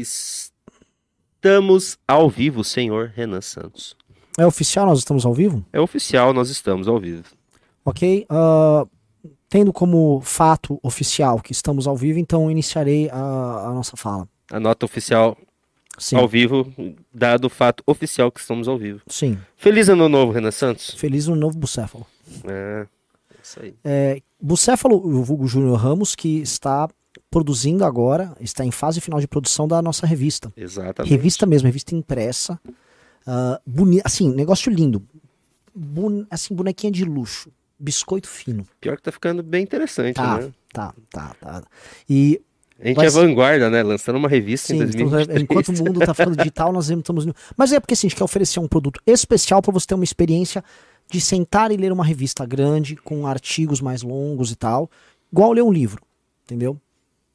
Estamos ao vivo, senhor Renan Santos. É oficial, nós estamos ao vivo? É oficial, nós estamos ao vivo. Ok. Uh, tendo como fato oficial que estamos ao vivo, então iniciarei a, a nossa fala. A nota oficial Sim. ao vivo, dado o fato oficial que estamos ao vivo. Sim. Feliz ano novo, Renan Santos. Feliz ano novo, Bucéfalo. É, isso aí. É, Bucéfalo, o vulgo Júnior Ramos, que está produzindo agora, está em fase final de produção da nossa revista. Exatamente. Revista mesmo, revista impressa. Uh, boni assim, negócio lindo. Assim, bonequinha de luxo. Biscoito fino. Pior que tá ficando bem interessante, Tá, né? tá, tá, tá. E A gente Vai é vanguarda, né? Lançando uma revista sim, em estamos- 2023. enquanto o mundo tá ficando digital, nós estamos. Mas é porque assim, a gente quer oferecer um produto especial para você ter uma experiência de sentar e ler uma revista grande, com artigos mais longos e tal. Igual ler um livro, entendeu?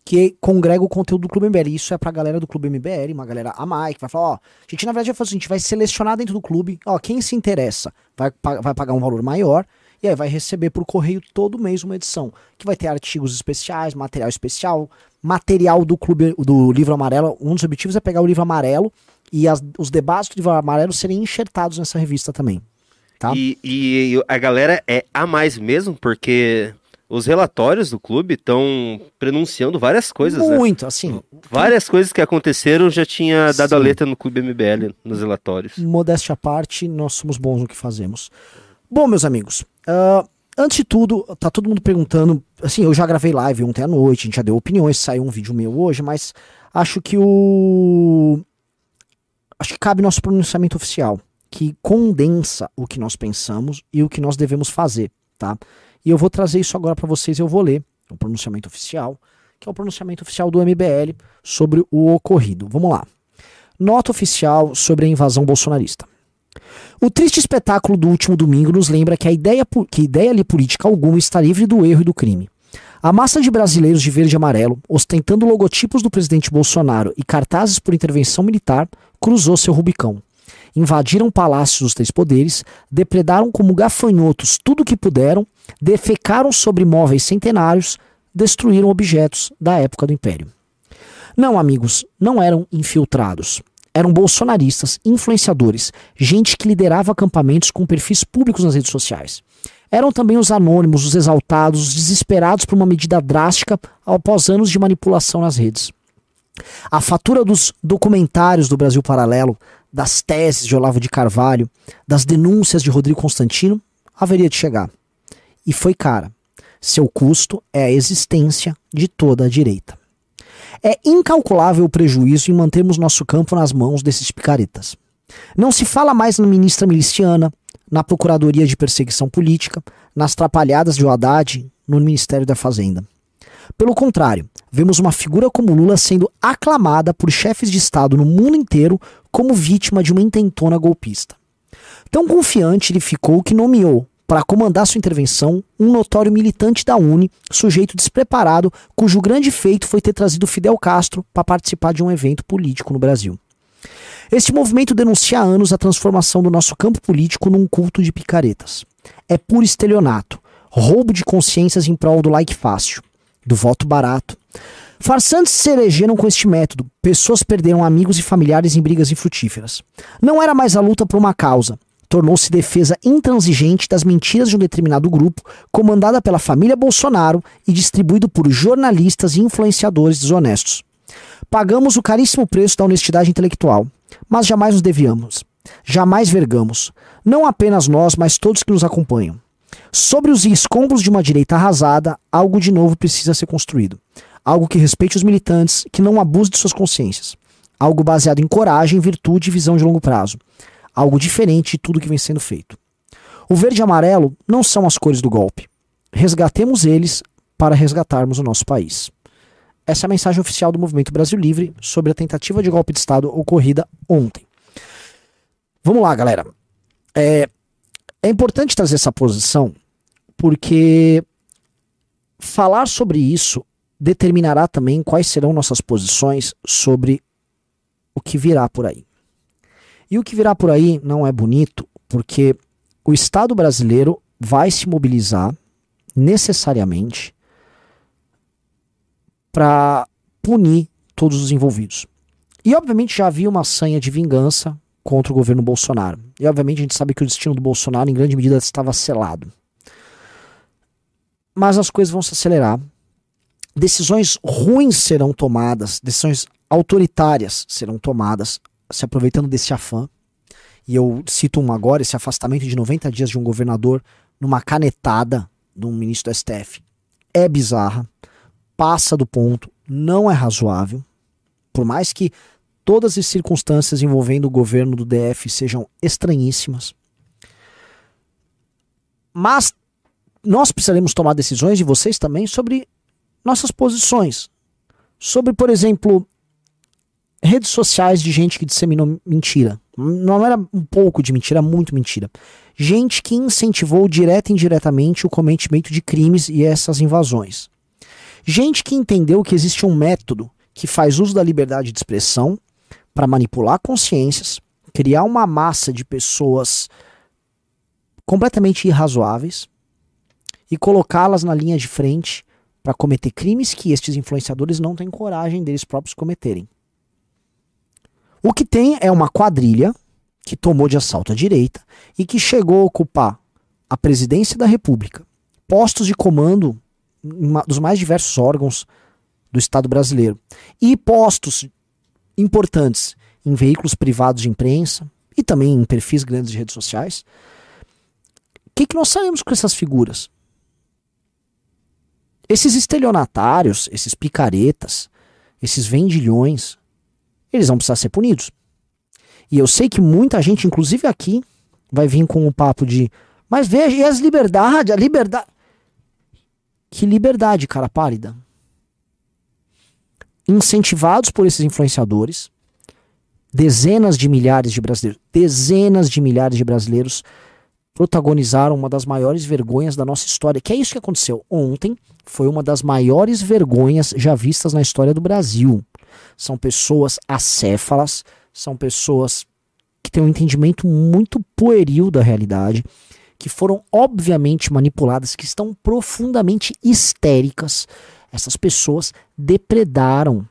Que congrega o conteúdo do Clube MBL. Isso é pra galera do Clube MBL, uma galera a mais, que vai falar, ó, a gente na verdade vai fazer vai selecionar dentro do clube, ó, quem se interessa vai, vai pagar um valor maior, e aí vai receber por correio todo mês uma edição, que vai ter artigos especiais, material especial, material do clube do livro amarelo. Um dos objetivos é pegar o livro amarelo e as- os debates do livro amarelo serem enxertados nessa revista também. Tá? E, e a galera é a mais mesmo, porque os relatórios do clube estão pronunciando várias coisas, né? Muito, assim, Várias coisas que aconteceram já tinha dado a Sim. letra no Clube MBL, nos relatórios. modéstia à parte, nós somos bons no que fazemos. Bom, meus amigos, ah, antes de tudo, tá todo mundo perguntando. Assim, eu já gravei live ontem à noite, a gente já deu opiniões, saiu um vídeo meu hoje, mas acho que o. Acho que cabe nosso pronunciamento oficial, que condensa o que nós pensamos e o que nós devemos fazer, tá? E eu vou trazer isso agora para vocês, eu vou ler o pronunciamento oficial, que é o pronunciamento oficial do MBL sobre o ocorrido. Vamos lá. Nota oficial sobre a invasão bolsonarista. O triste espetáculo do último domingo nos lembra que a ideia, que ideia ali política alguma está livre do erro e do crime. A massa de brasileiros de verde e amarelo, ostentando logotipos do presidente Bolsonaro e cartazes por intervenção militar, cruzou seu Rubicão. Invadiram palácios dos três poderes, depredaram como gafanhotos tudo o que puderam, defecaram sobre móveis centenários, destruíram objetos da época do Império. Não, amigos, não eram infiltrados. Eram bolsonaristas, influenciadores, gente que liderava acampamentos com perfis públicos nas redes sociais. Eram também os anônimos, os exaltados, os desesperados por uma medida drástica após anos de manipulação nas redes. A fatura dos documentários do Brasil Paralelo, das teses de Olavo de Carvalho, das denúncias de Rodrigo Constantino, haveria de chegar. E foi cara. Seu custo é a existência de toda a direita. É incalculável o prejuízo em mantermos nosso campo nas mãos desses picaretas. Não se fala mais na ministra miliciana, na Procuradoria de Perseguição Política, nas trapalhadas de Haddad, no Ministério da Fazenda. Pelo contrário, vemos uma figura como Lula sendo aclamada por chefes de Estado no mundo inteiro como vítima de uma intentona golpista. Tão confiante ele ficou que nomeou, para comandar sua intervenção, um notório militante da Uni, sujeito despreparado, cujo grande feito foi ter trazido Fidel Castro para participar de um evento político no Brasil. Este movimento denuncia há anos a transformação do nosso campo político num culto de picaretas. É puro estelionato, roubo de consciências em prol do like fácil, do voto barato. Farsantes se elegeram com este método, pessoas perderam amigos e familiares em brigas infrutíferas. Não era mais a luta por uma causa, tornou-se defesa intransigente das mentiras de um determinado grupo, comandada pela família Bolsonaro e distribuído por jornalistas e influenciadores desonestos. Pagamos o caríssimo preço da honestidade intelectual, mas jamais nos desviamos, jamais vergamos, não apenas nós, mas todos que nos acompanham. Sobre os escombros de uma direita arrasada, algo de novo precisa ser construído. Algo que respeite os militantes, que não abuse de suas consciências. Algo baseado em coragem, virtude e visão de longo prazo. Algo diferente de tudo que vem sendo feito. O verde e amarelo não são as cores do golpe. Resgatemos eles para resgatarmos o nosso país. Essa é a mensagem oficial do Movimento Brasil Livre sobre a tentativa de golpe de Estado ocorrida ontem. Vamos lá, galera. É, é importante trazer essa posição porque falar sobre isso determinará também quais serão nossas posições sobre o que virá por aí. E o que virá por aí não é bonito, porque o Estado brasileiro vai se mobilizar necessariamente para punir todos os envolvidos. E obviamente já havia uma sanha de vingança contra o governo Bolsonaro. E obviamente a gente sabe que o destino do Bolsonaro em grande medida estava selado. Mas as coisas vão se acelerar. Decisões ruins serão tomadas, decisões autoritárias serão tomadas, se aproveitando desse afã. E eu cito um agora, esse afastamento de 90 dias de um governador numa canetada de um ministro do STF. É bizarra, passa do ponto, não é razoável. Por mais que todas as circunstâncias envolvendo o governo do DF sejam estranhíssimas. Mas nós precisaremos tomar decisões, e vocês também, sobre nossas posições. Sobre, por exemplo, redes sociais de gente que disseminou mentira. Não era um pouco de mentira, era muito mentira. Gente que incentivou direta e indiretamente o cometimento de crimes e essas invasões. Gente que entendeu que existe um método que faz uso da liberdade de expressão para manipular consciências, criar uma massa de pessoas completamente irrazoáveis e colocá-las na linha de frente para cometer crimes que estes influenciadores não têm coragem deles próprios cometerem. O que tem é uma quadrilha que tomou de assalto a direita e que chegou a ocupar a presidência da República, postos de comando dos mais diversos órgãos do Estado brasileiro e postos importantes em veículos privados de imprensa e também em perfis grandes de redes sociais. O que, que nós saímos com essas figuras? Esses estelionatários, esses picaretas, esses vendilhões, eles vão precisar ser punidos. E eu sei que muita gente, inclusive aqui, vai vir com o papo de mas veja, e as liberdades, a liberdade. Que liberdade, cara pálida incentivados por esses influenciadores, dezenas de milhares de brasileiros, dezenas de milhares de brasileiros protagonizaram uma das maiores vergonhas da nossa história. Que é isso que aconteceu ontem, foi uma das maiores vergonhas já vistas na história do Brasil. São pessoas acéfalas, são pessoas que têm um entendimento muito pueril da realidade, que foram obviamente manipuladas, que estão profundamente histéricas, essas pessoas depredaram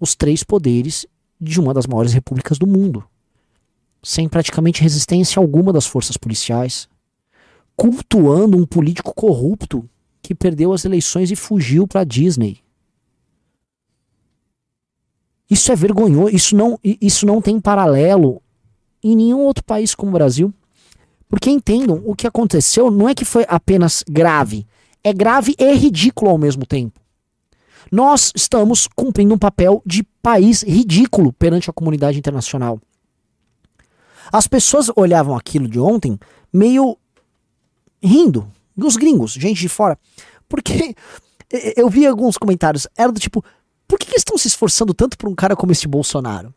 os três poderes de uma das maiores repúblicas do mundo, sem praticamente resistência alguma das forças policiais, cultuando um político corrupto que perdeu as eleições e fugiu para Disney. Isso é vergonhoso, isso não, isso não tem paralelo em nenhum outro país como o Brasil. Porque entendam, o que aconteceu não é que foi apenas grave, é grave e ridículo ao mesmo tempo. Nós estamos cumprindo um papel de país ridículo perante a comunidade internacional. As pessoas olhavam aquilo de ontem meio rindo, dos gringos, gente de fora. Porque eu vi alguns comentários, era do tipo, por que, que estão se esforçando tanto por um cara como esse Bolsonaro?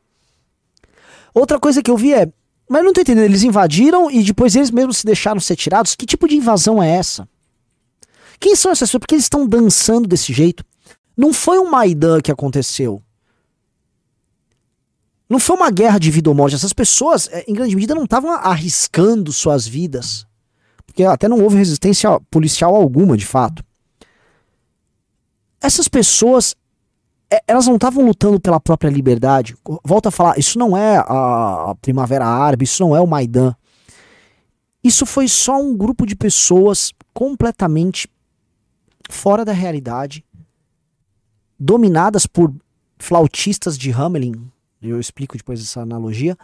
Outra coisa que eu vi é, mas não tô entendendo, eles invadiram e depois eles mesmos se deixaram ser tirados? Que tipo de invasão é essa? Quem são essas pessoas? Por que eles estão dançando desse jeito? Não foi um Maidan que aconteceu. Não foi uma guerra de vida ou morte. Essas pessoas, eh, em grande medida, não estavam arriscando suas vidas. Porque até não houve resistência policial alguma, de fato. Essas pessoas, eh, elas não estavam lutando pela própria liberdade. Volto a falar, isso não é a Primavera Árabe, isso não é o Maidan. Isso foi só um grupo de pessoas completamente fora da realidade, dominadas por flautistas de Hamelin, eu explico depois essa analogia,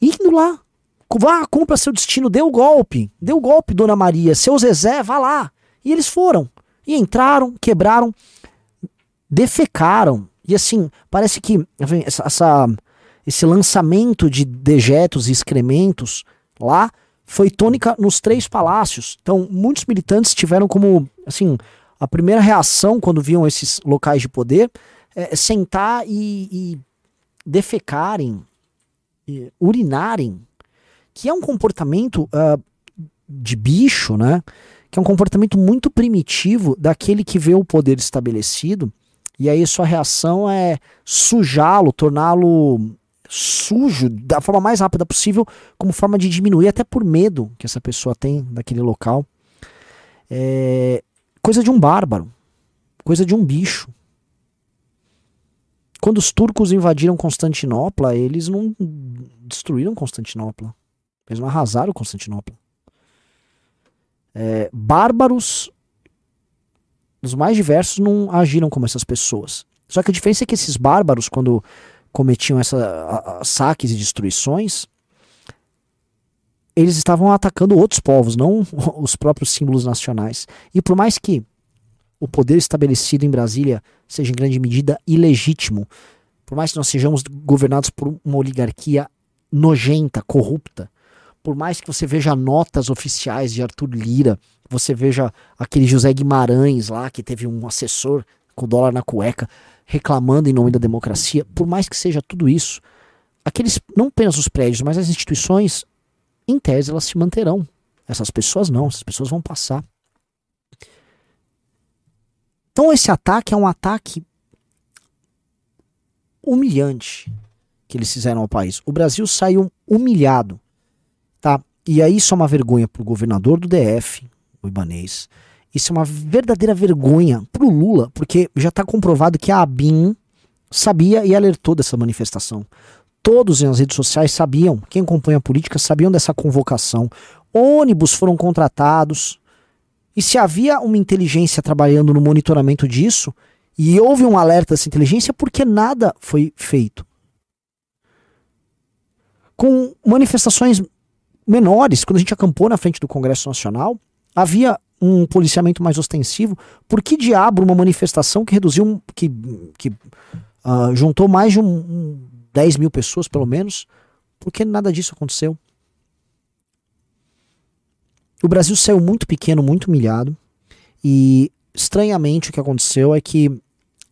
indo lá, vá, cumpra seu destino, dê o golpe, dê o golpe, Dona Maria, seu Zezé, vá lá. E eles foram, e entraram, quebraram, defecaram, e assim, parece que essa, essa esse lançamento de dejetos e excrementos lá foi tônica nos três palácios. Então, muitos militantes tiveram como, assim, a primeira reação quando viam esses locais de poder é sentar e, e defecarem, urinarem, que é um comportamento uh, de bicho, né? Que é um comportamento muito primitivo daquele que vê o poder estabelecido e aí sua reação é sujá-lo, torná-lo sujo da forma mais rápida possível, como forma de diminuir, até por medo que essa pessoa tem daquele local. É coisa de um bárbaro, coisa de um bicho. Quando os turcos invadiram Constantinopla, eles não destruíram Constantinopla. Eles não arrasaram Constantinopla. É, bárbaros, os mais diversos, não agiram como essas pessoas. Só que a diferença é que esses bárbaros, quando cometiam essa, saques e destruições, eles estavam atacando outros povos, não os próprios símbolos nacionais. E por mais que o poder estabelecido em Brasília seja em grande medida ilegítimo, por mais que nós sejamos governados por uma oligarquia nojenta, corrupta, por mais que você veja notas oficiais de Arthur Lira, você veja aquele José Guimarães lá, que teve um assessor com dólar na cueca, reclamando em nome da democracia, por mais que seja tudo isso, aqueles, não apenas os prédios, mas as instituições, em tese, elas se manterão. Essas pessoas não, essas pessoas vão passar. Então esse ataque é um ataque humilhante que eles fizeram ao país. O Brasil saiu humilhado, tá? E aí isso é uma vergonha para o governador do DF, o Ibanês. Isso é uma verdadeira vergonha para o Lula, porque já está comprovado que a ABIN sabia e alertou dessa manifestação. Todos nas redes sociais sabiam, quem acompanha a política sabiam dessa convocação. Ônibus foram contratados, e se havia uma inteligência trabalhando no monitoramento disso, e houve um alerta dessa inteligência, porque nada foi feito. Com manifestações menores, quando a gente acampou na frente do Congresso Nacional, havia um policiamento mais ostensivo. Por que diabo uma manifestação que reduziu, que, que uh, juntou mais de um, um 10 mil pessoas, pelo menos? Por que nada disso aconteceu? O Brasil saiu muito pequeno, muito humilhado. E estranhamente o que aconteceu é que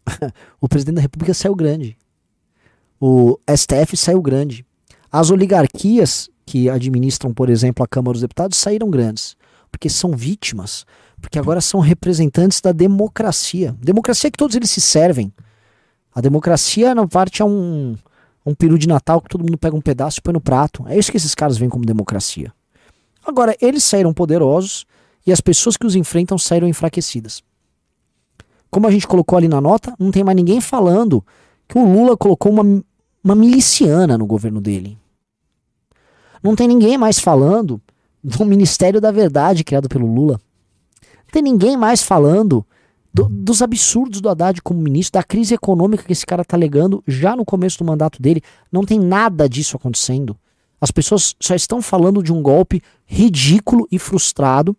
o presidente da República saiu grande. O STF saiu grande. As oligarquias que administram, por exemplo, a Câmara dos Deputados saíram grandes, porque são vítimas, porque agora são representantes da democracia. Democracia que todos eles se servem. A democracia, na parte, é um, um peru de Natal que todo mundo pega um pedaço e põe no prato. É isso que esses caras veem como democracia. Agora, eles saíram poderosos e as pessoas que os enfrentam saíram enfraquecidas. Como a gente colocou ali na nota, não tem mais ninguém falando que o Lula colocou uma, uma miliciana no governo dele. Não tem ninguém mais falando do Ministério da Verdade criado pelo Lula. Não tem ninguém mais falando do, dos absurdos do Haddad como ministro, da crise econômica que esse cara tá alegando já no começo do mandato dele. Não tem nada disso acontecendo. As pessoas só estão falando de um golpe ridículo e frustrado,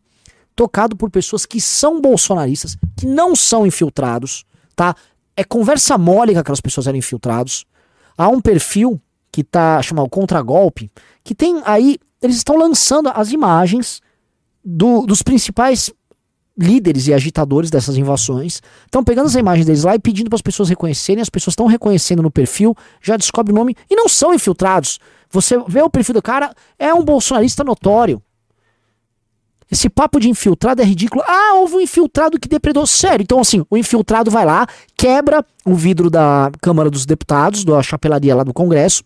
tocado por pessoas que são bolsonaristas, que não são infiltrados, tá? É conversa mole que aquelas pessoas eram infiltrados. Há um perfil que tá chamado Contragolpe, que tem aí, eles estão lançando as imagens do, dos principais líderes e agitadores dessas invasões estão pegando as imagens deles lá e pedindo para as pessoas reconhecerem. As pessoas estão reconhecendo no perfil, já descobre o nome e não são infiltrados. Você vê o perfil do cara, é um bolsonarista notório. Esse papo de infiltrado é ridículo. Ah, houve um infiltrado que depredou. Sério. Então, assim, o infiltrado vai lá, quebra o vidro da Câmara dos Deputados, da chapelaria lá do Congresso,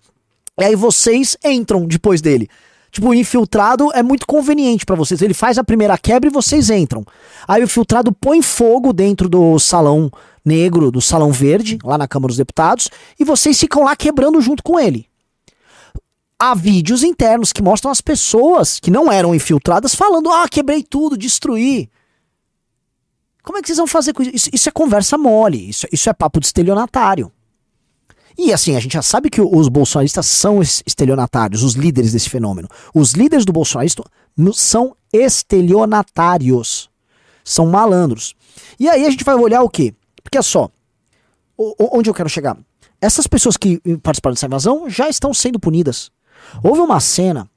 e aí vocês entram depois dele. Tipo, o infiltrado é muito conveniente para vocês. Ele faz a primeira quebra e vocês entram. Aí o infiltrado põe fogo dentro do salão negro, do salão verde, lá na Câmara dos Deputados, e vocês ficam lá quebrando junto com ele. Há vídeos internos que mostram as pessoas que não eram infiltradas falando: ah, quebrei tudo, destruí. Como é que vocês vão fazer com isso? Isso, isso é conversa mole, isso, isso é papo de estelionatário. E assim, a gente já sabe que os bolsonaristas são estelionatários, os líderes desse fenômeno. Os líderes do bolsonarismo são estelionatários. São malandros. E aí a gente vai olhar o quê? Porque é só, onde eu quero chegar? Essas pessoas que participaram dessa invasão já estão sendo punidas. Houve uma cena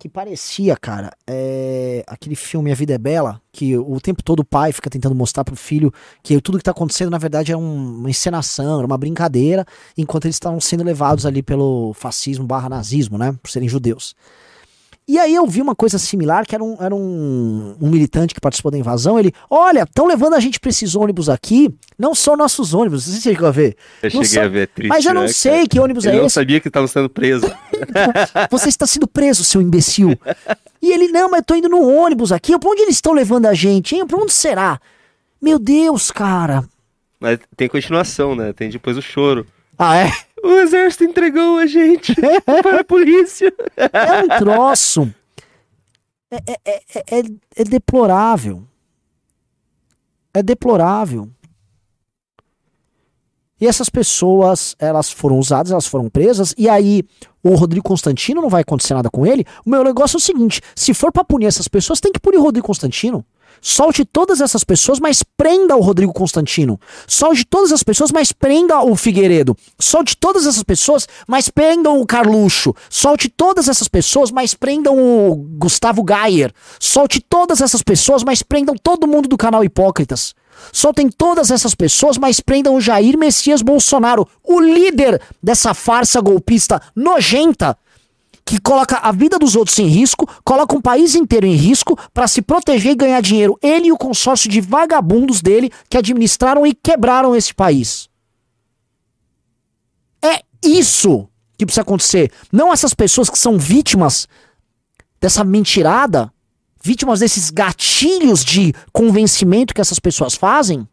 que parecia, cara, é, aquele filme A Vida é Bela, que o tempo todo o pai fica tentando mostrar pro filho que tudo que tá acontecendo, na verdade, é um, uma encenação, era uma brincadeira, enquanto eles estavam sendo levados ali pelo fascismo barra nazismo, né, por serem judeus. E aí eu vi uma coisa similar, que era um, era um, um militante que participou da invasão, ele, olha, estão levando a gente pra esses ônibus aqui, não são nossos ônibus, não sei se você chegou a ver. Eu não cheguei a ver, triste, Mas eu não né, sei cara? que ônibus é não esse. Eu não sabia que estavam sendo presos. Você está sendo preso, seu imbecil. E ele, não, mas eu tô indo no ônibus aqui, pra onde eles estão levando a gente, hein? Pra onde será? Meu Deus, cara. Mas tem continuação, né? Tem depois o choro. Ah, é? O exército entregou a gente para a polícia. É um troço. É, é, é, é, é deplorável. É deplorável. E essas pessoas, elas foram usadas, elas foram presas, e aí o Rodrigo Constantino não vai acontecer nada com ele. O meu negócio é o seguinte: se for pra punir essas pessoas, tem que punir o Rodrigo Constantino. Solte todas essas pessoas, mas prenda o Rodrigo Constantino. Solte todas as pessoas, mas prenda o Figueiredo. Solte todas essas pessoas, mas prendam o Carluxo. Solte todas essas pessoas, mas prendam o Gustavo Gayer. Solte todas essas pessoas, mas prendam todo mundo do canal Hipócritas. Soltem todas essas pessoas, mas prendam o Jair Messias Bolsonaro, o líder dessa farsa golpista nojenta que coloca a vida dos outros em risco, coloca um país inteiro em risco para se proteger e ganhar dinheiro. Ele e o consórcio de vagabundos dele que administraram e quebraram esse país. É isso que precisa acontecer. Não essas pessoas que são vítimas dessa mentirada vítimas desses gatilhos de convencimento que essas pessoas fazem,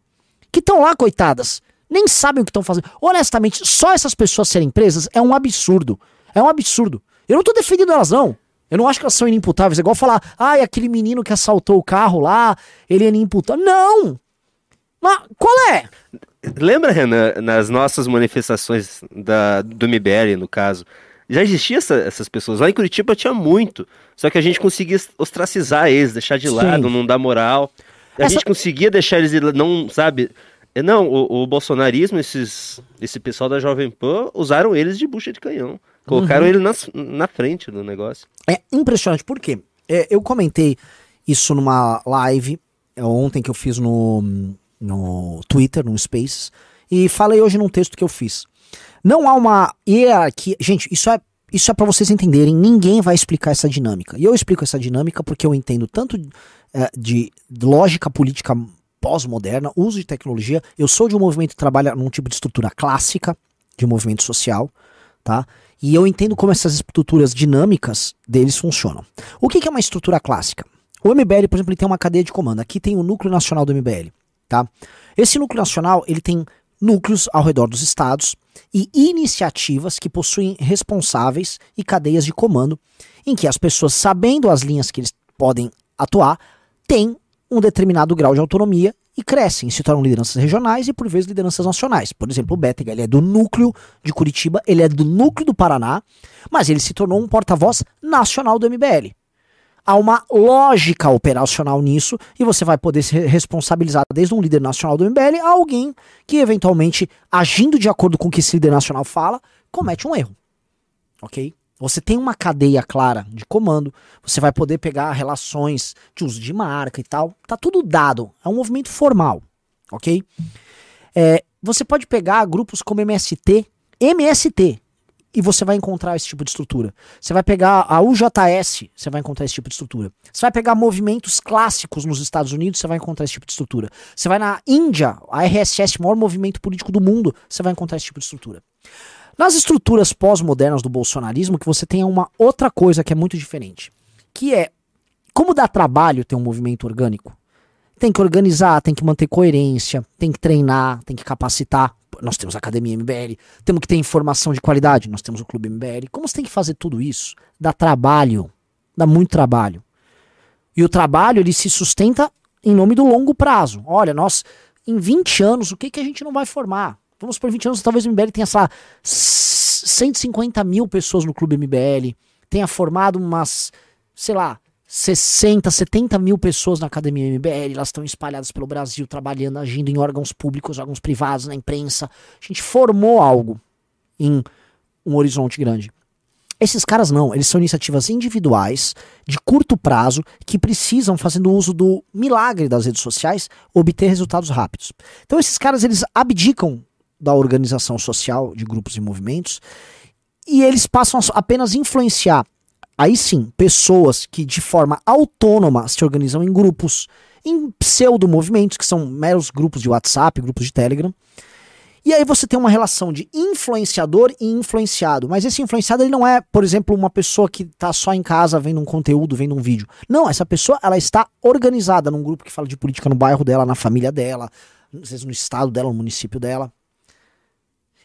que estão lá, coitadas, nem sabem o que estão fazendo. Honestamente, só essas pessoas serem presas é um absurdo. É um absurdo. Eu não tô defendendo elas, não. Eu não acho que elas são inimputáveis. É igual falar, ai, ah, aquele menino que assaltou o carro lá, ele é inimputável. Não! Mas qual é? Lembra, Renan, nas nossas manifestações da, do MBL, no caso, já existia essa, essas pessoas. Lá em Curitiba tinha muito. Só que a gente conseguia ostracizar eles, deixar de Sim. lado, não dar moral. A essa... gente conseguia deixar eles, não, sabe? É, não, o, o, bolsonarismo, esses, esse pessoal da Jovem Pan, usaram eles de bucha de canhão. Colocaram uhum. ele na, na frente do negócio. É impressionante, por quê? É, eu comentei isso numa live é, ontem que eu fiz no, no Twitter, no Spaces, e falei hoje num texto que eu fiz. Não há uma hierarquia. Gente, isso é isso é para vocês entenderem, ninguém vai explicar essa dinâmica. E eu explico essa dinâmica porque eu entendo tanto é, de lógica política pós-moderna, uso de tecnologia. Eu sou de um movimento que trabalha num tipo de estrutura clássica de movimento social, tá? E eu entendo como essas estruturas dinâmicas deles funcionam. O que, que é uma estrutura clássica? O MBL, por exemplo, ele tem uma cadeia de comando. Aqui tem o núcleo nacional do MBL, tá? Esse núcleo nacional, ele tem núcleos ao redor dos estados e iniciativas que possuem responsáveis e cadeias de comando, em que as pessoas, sabendo as linhas que eles podem atuar, têm um determinado grau de autonomia e crescem, se tornam lideranças regionais e por vezes lideranças nacionais. Por exemplo, o Bétega, ele é do núcleo de Curitiba, ele é do núcleo do Paraná, mas ele se tornou um porta-voz nacional do MBL há uma lógica operacional nisso e você vai poder ser responsabilizado desde um líder nacional do MBL a alguém que eventualmente, agindo de acordo com o que esse líder nacional fala, comete um erro. Ok? Você tem uma cadeia clara de comando, você vai poder pegar relações de uso de marca e tal, tá tudo dado, é um movimento formal, ok? É, você pode pegar grupos como MST, MST, e você vai encontrar esse tipo de estrutura. Você vai pegar a UJS, você vai encontrar esse tipo de estrutura. Você vai pegar movimentos clássicos nos Estados Unidos, você vai encontrar esse tipo de estrutura. Você vai na Índia, a RSS, maior movimento político do mundo, você vai encontrar esse tipo de estrutura. Nas estruturas pós-modernas do bolsonarismo, que você tem uma outra coisa que é muito diferente, que é como dá trabalho ter um movimento orgânico. Tem que organizar, tem que manter coerência, tem que treinar, tem que capacitar nós temos a Academia MBL, temos que ter informação de qualidade, nós temos o Clube MBL. Como você tem que fazer tudo isso? Dá trabalho, dá muito trabalho. E o trabalho ele se sustenta em nome do longo prazo. Olha, nós em 20 anos, o que, que a gente não vai formar? Vamos por 20 anos, talvez o MBL tenha, sei lá, 150 mil pessoas no Clube MBL, tenha formado umas, sei lá, 60, 70 mil pessoas na Academia MBL, elas estão espalhadas pelo Brasil, trabalhando, agindo em órgãos públicos, órgãos privados, na imprensa. A gente formou algo em um horizonte grande. Esses caras não, eles são iniciativas individuais, de curto prazo, que precisam, fazendo uso do milagre das redes sociais, obter resultados rápidos. Então esses caras, eles abdicam da organização social de grupos e movimentos e eles passam a apenas influenciar Aí sim, pessoas que de forma autônoma se organizam em grupos, em pseudo-movimentos, que são meros grupos de WhatsApp, grupos de Telegram. E aí você tem uma relação de influenciador e influenciado. Mas esse influenciado ele não é, por exemplo, uma pessoa que está só em casa vendo um conteúdo, vendo um vídeo. Não, essa pessoa ela está organizada num grupo que fala de política no bairro dela, na família dela, às vezes no estado dela, no município dela.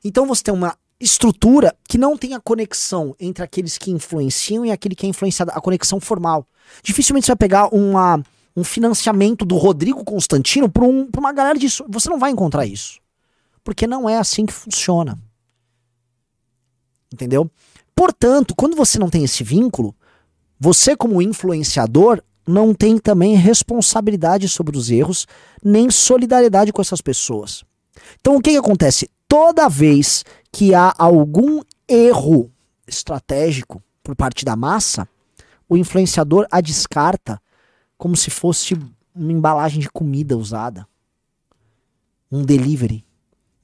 Então você tem uma estrutura que não tem a conexão entre aqueles que influenciam e aquele que é influenciado, a conexão formal. Dificilmente você vai pegar uma, um financiamento do Rodrigo Constantino para um, uma galera disso. Você não vai encontrar isso. Porque não é assim que funciona. Entendeu? Portanto, quando você não tem esse vínculo, você, como influenciador, não tem também responsabilidade sobre os erros, nem solidariedade com essas pessoas. Então, o que, que acontece? Toda vez que há algum erro estratégico por parte da massa, o influenciador a descarta como se fosse uma embalagem de comida usada. Um delivery.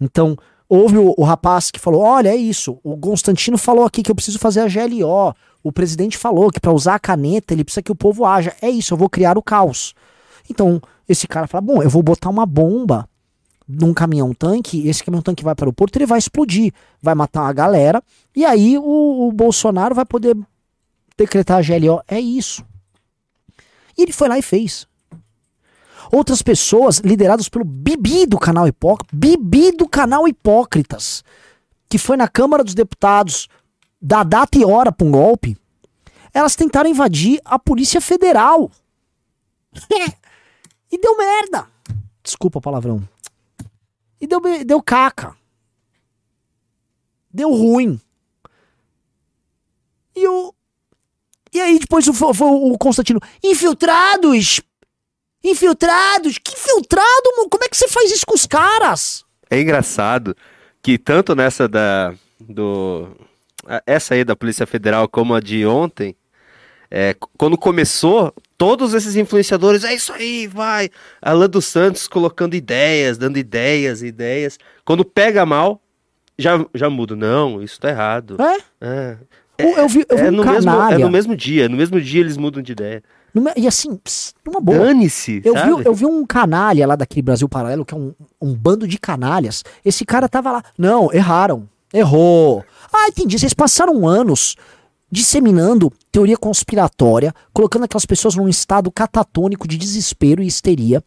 Então, houve o, o, rapaz que falou: olha, é isso. O Constantino falou aqui que eu preciso fazer a GLO. O presidente falou que para usar a caneta ele precisa que o povo haja. É isso, eu vou criar o caos. Então, esse cara fala: bom, eu vou botar uma bomba num caminhão tanque, esse caminhão tanque vai para o porto, ele vai explodir, vai matar uma galera, e aí o, o Bolsonaro vai poder decretar a GLO. É isso. E ele foi lá e fez. Outras pessoas, lideradas pelo Bibi do canal Hipócritas, Bibi do canal Hipócritas, que foi na Câmara dos Deputados, da data e hora para um golpe, elas tentaram invadir a Polícia Federal. e deu merda. Desculpa palavrão. E deu, deu caca. Deu ruim. E o. E aí depois foi, foi o Constantino. Infiltrados! Infiltrados? Que infiltrado, mano? Como é que você faz isso com os caras? É engraçado que tanto nessa da. do. Essa aí da Polícia Federal como a de ontem, é, quando começou, todos esses influenciadores, é isso aí, vai. Alan dos Santos colocando ideias, dando ideias, ideias. Quando pega mal, já, já muda. Não, isso tá errado. É? É. Eu vi, eu vi é, um no mesmo, é no mesmo dia, no mesmo dia eles mudam de ideia. E assim, pss, numa boa. Dane-se. Eu vi, eu vi um canalha lá daquele Brasil Paralelo, que é um, um bando de canalhas. Esse cara tava lá. Não, erraram. Errou. Ah, entendi. Vocês passaram anos disseminando teoria conspiratória, colocando aquelas pessoas num estado catatônico de desespero e histeria.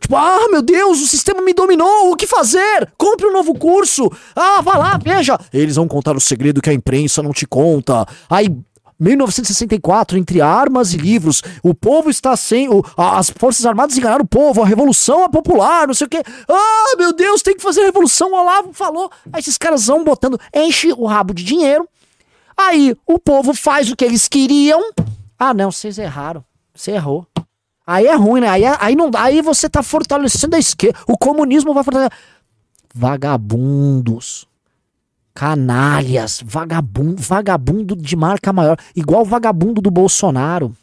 Tipo, ah, meu Deus, o sistema me dominou, o que fazer? Compre um novo curso. Ah, vá lá, veja. Eles vão contar o segredo que a imprensa não te conta. Aí 1964, entre armas e livros, o povo está sem. O, as Forças Armadas enganaram o povo, a revolução é popular, não sei o quê. Ah, meu Deus, tem que fazer a revolução, o Olavo falou. Aí esses caras vão botando, enche o rabo de dinheiro Aí o povo faz o que eles queriam. Ah, não, vocês erraram. Você errou. Aí é ruim, né? Aí, é, aí não. Aí você tá fortalecendo a esquerda. O comunismo vai fortalecer. Vagabundos. Canalhas. Vagabundo, vagabundo de marca maior. Igual vagabundo do Bolsonaro.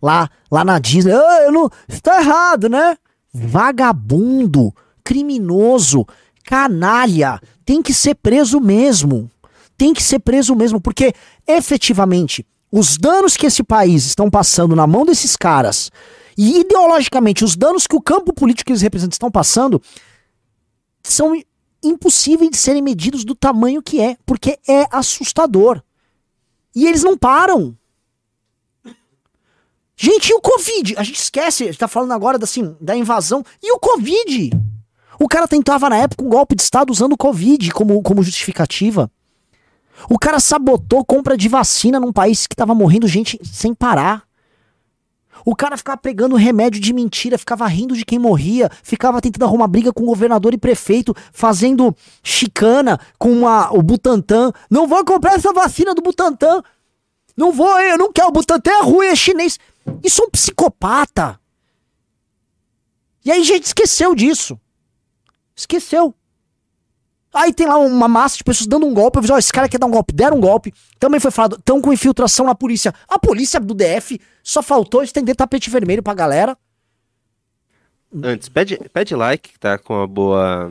Lá, lá na Disney. Ah, eu não. Está errado, né? Vagabundo. Criminoso. Canalha. Tem que ser preso mesmo tem que ser preso mesmo, porque efetivamente os danos que esse país estão passando na mão desses caras e ideologicamente os danos que o campo político que eles representam estão passando são impossíveis de serem medidos do tamanho que é, porque é assustador. E eles não param. Gente, e o Covid? A gente esquece, a gente tá falando agora assim, da invasão. E o Covid? O cara tentava na época um golpe de Estado usando o Covid como, como justificativa. O cara sabotou compra de vacina num país que tava morrendo gente sem parar. O cara ficava pegando remédio de mentira, ficava rindo de quem morria, ficava tentando arrumar briga com governador e prefeito, fazendo chicana com a, o Butantan. Não vou comprar essa vacina do Butantan. Não vou, eu não quero. O Butantan é ruim, é chinês. Isso é um psicopata. E aí a gente esqueceu disso. Esqueceu. Aí tem lá uma massa de pessoas dando um golpe. Eu falei, ó, esse cara quer dar um golpe, deram um golpe. Também foi falado, estão com infiltração na polícia. A polícia do DF só faltou estender tapete vermelho pra galera. Antes, pede, pede like, que tá com uma boa.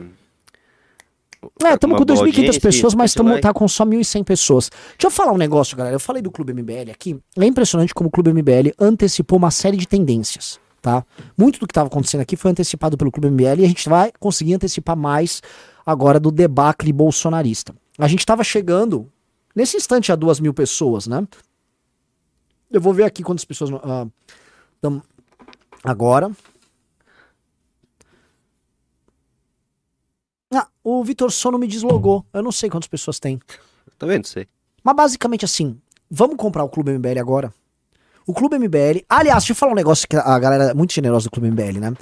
É, estamos com 2.500 pessoas, mas estamos like. tá com só 1.100 pessoas. Deixa eu falar um negócio, galera. Eu falei do Clube MBL aqui. É impressionante como o Clube MBL antecipou uma série de tendências, tá? Muito do que estava acontecendo aqui foi antecipado pelo Clube MBL e a gente vai conseguir antecipar mais agora do debacle bolsonarista. A gente estava chegando, nesse instante, a duas mil pessoas, né? Eu vou ver aqui quantas pessoas. Uh, tam, agora. Ah, o Vitor Sono me deslogou. Eu não sei quantas pessoas tem. Tá vendo? Sei. Mas basicamente assim, vamos comprar o Clube MBL agora? O Clube MBL. Aliás, deixa eu falar um negócio que a galera é muito generosa do Clube MBL, né?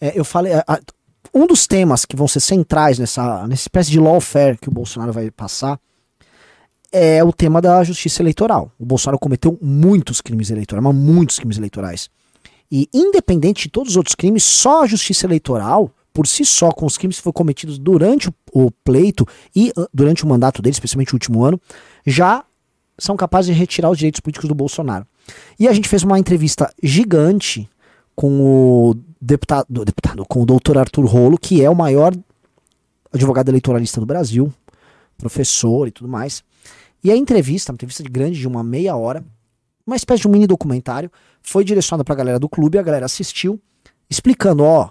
É, eu falei. a- um dos temas que vão ser centrais nessa, nessa espécie de lawfare que o Bolsonaro vai passar é o tema da justiça eleitoral. O Bolsonaro cometeu muitos crimes eleitorais, mas muitos crimes eleitorais. E independente de todos os outros crimes, só a justiça eleitoral, por si só, com os crimes que foram cometidos durante o, pleito e uh, durante o mandato dele, especialmente o último ano, já são capazes de retirar os direitos políticos do Bolsonaro. E a gente fez uma entrevista gigante com o deputado, deputado com o doutor Arthur Rolo, que é o maior advogado eleitoralista do Brasil, professor e tudo mais. E a entrevista, uma entrevista de grande de uma meia hora, uma espécie de um mini documentário, foi direcionada para a galera do clube, a galera assistiu, explicando, ó,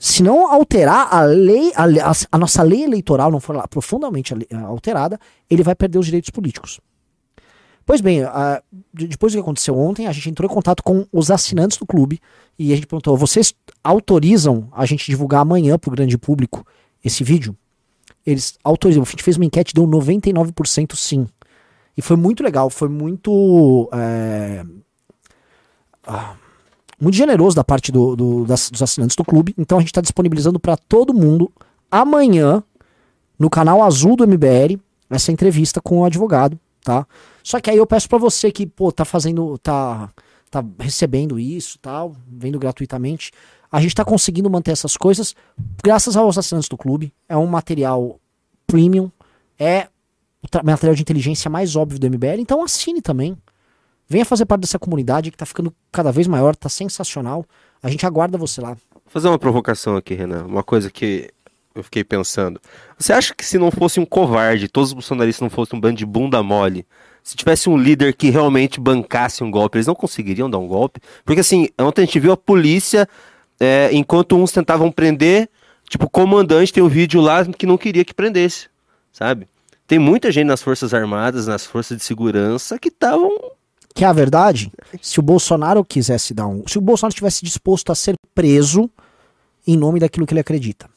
se não alterar a lei, a, a- a nossa lei eleitoral não for lá profundamente ale- alterada, ele vai perder os direitos políticos. Pois bem, a- de- depois do que aconteceu ontem, a gente entrou em contato com os assinantes do clube e a gente perguntou: vocês autorizam a gente divulgar amanhã para o grande público esse vídeo? Eles autorizam. A gente fez uma enquete, deu 99% sim. E foi muito legal, foi muito. é, muito generoso da parte do- do- das- dos assinantes do clube. Então a gente está disponibilizando para todo mundo amanhã no canal azul do MBL essa entrevista com o advogado, tá? Só que aí eu peço para você que, pô, tá fazendo, tá, tá recebendo isso, tal, vendo gratuitamente. A gente tá conseguindo manter essas coisas graças aos assinantes do clube. É um material premium, é o material de inteligência mais óbvio do MBL, então assine também. Venha fazer parte dessa comunidade que tá ficando cada vez maior, tá sensacional. A gente aguarda você lá. Vou fazer uma provocação aqui, Renan. Uma coisa que eu fiquei pensando. Você acha que se não fosse um covarde, todos os bolsonaristas não fossem um bando de bunda mole, se tivesse um líder que realmente bancasse um golpe, eles não conseguiriam dar um golpe? Porque assim, ontem a gente viu a polícia, é, enquanto uns tentavam prender, tipo, o comandante tem um vídeo lá que não queria que prendesse, sabe? Tem muita gente nas Forças Armadas, nas Forças de Segurança, que estavam Que é a verdade, se o Bolsonaro quisesse dar um. Se o Bolsonaro estivesse disposto a ser preso em nome daquilo que ele acredita.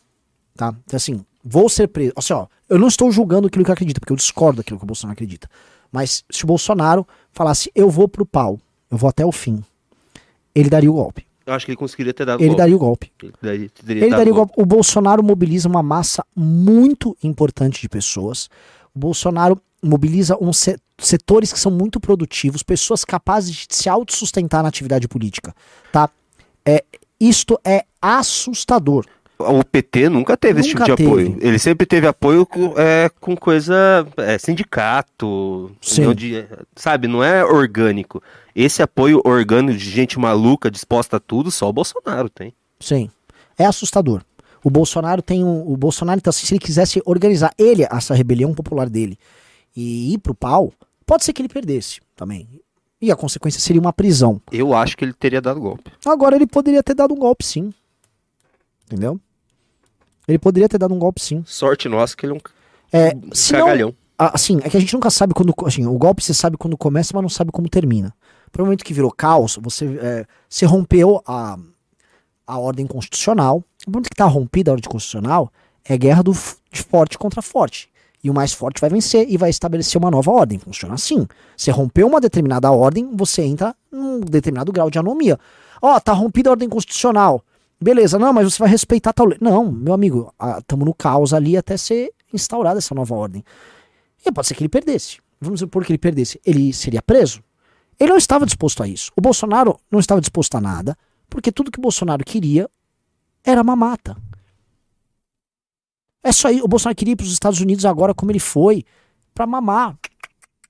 Tá? Então, assim, vou ser preso. Assim, ó, eu não estou julgando aquilo que eu acredito, porque eu discordo daquilo que o Bolsonaro acredita. Mas se o Bolsonaro falasse, eu vou pro pau, eu vou até o fim, ele daria o golpe. Eu acho que ele conseguiria ter dado Ele golpe. daria o golpe. Ele daria, Ele daria o golpe. O Bolsonaro mobiliza uma massa muito importante de pessoas. O Bolsonaro mobiliza uns se- setores que são muito produtivos, pessoas capazes de se autossustentar na atividade política, tá? É, isto é assustador. O PT nunca teve esse tipo Nunca de apoio. teve. Ele sempre teve apoio com, é, com coisa. é, sindicato. Sabe, não é orgânico. Esse apoio orgânico de gente maluca, disposta a tudo, só o Bolsonaro tem. Sim. É assustador. O Bolsonaro tem um. O Bolsonaro, então, assim, se ele quisesse organizar ele, essa rebelião popular dele, e ir pro pau, pode ser que ele perdesse também. E a consequência seria uma prisão. Eu acho que ele teria dado golpe. Agora ele poderia ter dado um golpe sim. Entendeu? Ele poderia ter dado um golpe sim. Sorte nossa que ele é um É, se não, cagalhão. assim, é que a gente nunca sabe quando. Assim, o golpe você sabe quando começa, mas não sabe como termina. Pro momento que virou caos, você, é, você rompeu a, a ordem constitucional. No momento que tá rompida a ordem constitucional, é guerra do, de forte contra forte. E o mais forte vai vencer e vai estabelecer uma nova ordem. Funciona assim. Você rompeu uma determinada ordem, você entra num determinado grau de anomia. Ó, tá rompida a ordem constitucional. Beleza, não, mas você vai respeitar tal lei. Não, meu amigo, estamos no caos ali até ser instaurada essa nova ordem. E pode ser que ele perdesse. Vamos supor que ele perdesse. Ele seria preso? Ele não estava disposto a isso. O Bolsonaro não estava disposto a nada, porque tudo que o Bolsonaro queria era mamata. É só isso. O Bolsonaro queria ir para os Estados Unidos agora, como ele foi, para mamar.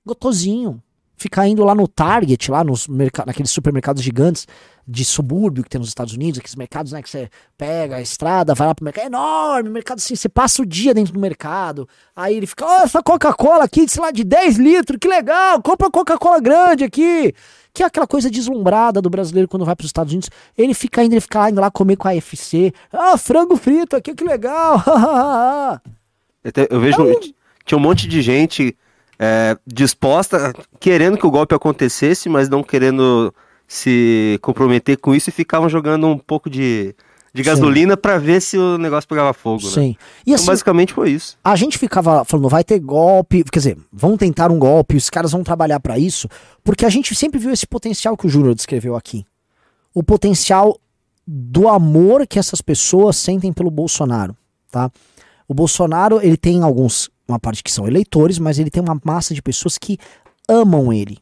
Gotosinho. Ficar indo lá no Target, lá nos naqueles supermercados gigantes de subúrbio que tem nos Estados Unidos, aqueles mercados né, que você pega a estrada, vai lá pro mercado, é enorme, mercado assim, você passa o dia dentro do mercado, aí ele fica, ó, essa Coca-Cola aqui, sei lá, de 10 litros, que legal, compra Coca-Cola grande aqui, que é aquela coisa deslumbrada do brasileiro quando vai para os Estados Unidos, ele fica indo, ele fica lá, indo lá comer com a FC, ah, frango frito aqui, que legal, Eu vejo. Tinha um monte de gente é, disposta, querendo que o golpe acontecesse, mas não querendo se comprometer com isso e ficavam jogando um pouco de, de gasolina para ver se o negócio pegava fogo. Né? Sim. Né? E então, assim, basicamente foi isso. A gente ficava falando, vai ter golpe, quer dizer, vão tentar um golpe, os caras vão trabalhar para isso, porque a gente sempre viu esse potencial que o Júnior descreveu aqui. O potencial do amor que essas pessoas sentem pelo Bolsonaro, tá? O Bolsonaro, ele tem alguns, uma parte que são eleitores, mas ele tem uma massa de pessoas que amam ele.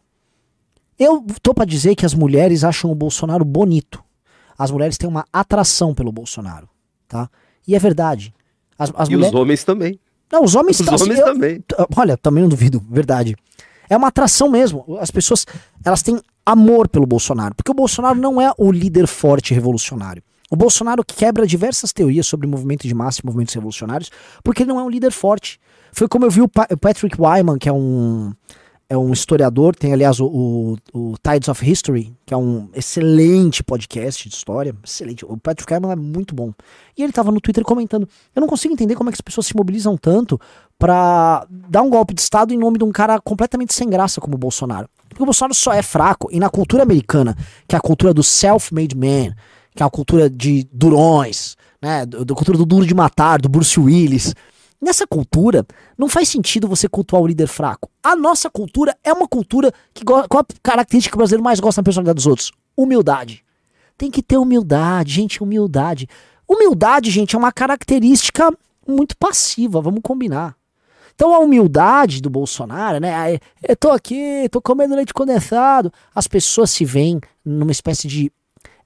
Eu tô para dizer que as mulheres acham o Bolsonaro bonito. As mulheres têm uma atração pelo Bolsonaro, tá? E é verdade. As, as e mulheres... os homens também. Não, os homens, os tá, homens eu, também. Olha, também não duvido, verdade. É uma atração mesmo. As pessoas, elas têm amor pelo Bolsonaro, porque o Bolsonaro não é o líder forte revolucionário. O Bolsonaro quebra diversas teorias sobre movimento de massa e movimentos revolucionários, porque ele não é um líder forte. Foi como eu vi o, pa o Patrick Wyman, que é um é um historiador, tem aliás o, o, o, Tides of History, que é um excelente podcast de história, excelente. O Patrick Wyman é muito bom. E ele estava no Twitter comentando: Eu não consigo entender como é que as pessoas se mobilizam tanto para dar um golpe de Estado em nome de um cara completamente sem graça como o Bolsonaro. Porque o Bolsonaro só é fraco, e na cultura americana, que é a cultura do self-made man, que é a cultura de durões, né, da cultura do duro de matar, do Bruce Willis. Nessa cultura, não faz sentido você cultuar o líder fraco. A nossa cultura é uma cultura que qual a característica que o brasileiro mais gosta na personalidade dos outros? Humildade. Tem que ter humildade, gente, humildade. Humildade, gente, é uma característica muito passiva, vamos combinar. Então a humildade do Bolsonaro, né? Eu tô aqui, tô comendo leite condensado. As pessoas se veem numa espécie de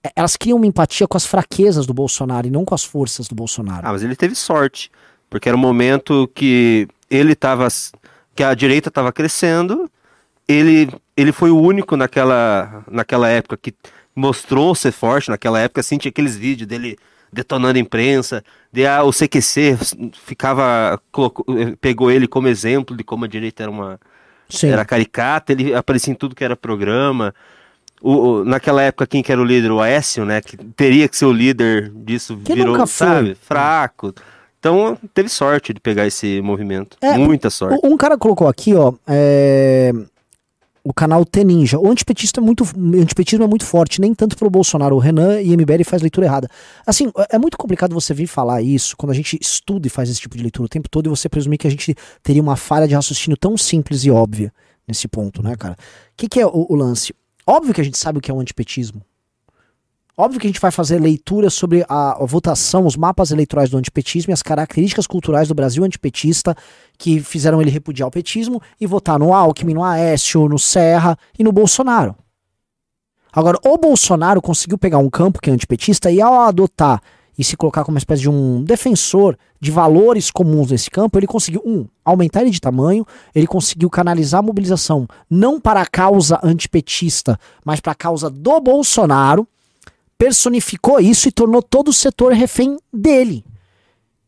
é, elas criam uma empatia com as fraquezas do Bolsonaro e não com as forças do Bolsonaro. Ah, mas ele teve sorte, porque era um momento que ele estava que a direita estava crescendo, ele ele foi o único naquela naquela época que mostrou ser forte naquela época, assim, tinha aqueles vídeos dele detonando a imprensa, de ah, o CQC ficava colocou, pegou ele como exemplo de como a direita era uma Sim. era caricata, ele aparecia em tudo que era programa. O, o, naquela época, quem que era o líder? O Aécio, né? Que teria que ser o líder disso, que virou, sabe, fraco. Então, teve sorte de pegar esse movimento. É, Muita sorte. Um cara colocou aqui, ó, é... o canal T-Ninja. O antipetista é muito, antipetismo é muito forte, nem tanto pelo Bolsonaro. O Renan e MBL faz leitura errada. Assim, é, é muito complicado você vir falar isso quando a gente estuda e faz esse tipo de leitura o tempo todo e você presumir que a gente teria uma falha de raciocínio tão simples e óbvia nesse ponto, né, cara? O que, que é o, o lance? Óbvio que a gente sabe o que é o antipetismo. Óbvio que a gente vai fazer leitura sobre a, a, votação, os mapas eleitorais do antipetismo e as características culturais do Brasil antipetista que fizeram ele repudiar o petismo e votar no Alckmin, no Aécio, no Serra e no Bolsonaro. Agora, o Bolsonaro conseguiu pegar um campo que é antipetista e ao adotar e se colocar como uma espécie de um defensor de valores comuns nesse campo, ele conseguiu, um, aumentar ele de tamanho, ele conseguiu canalizar a mobilização não para a causa antipetista, mas para a causa do Bolsonaro, personificou isso e tornou todo o setor refém dele.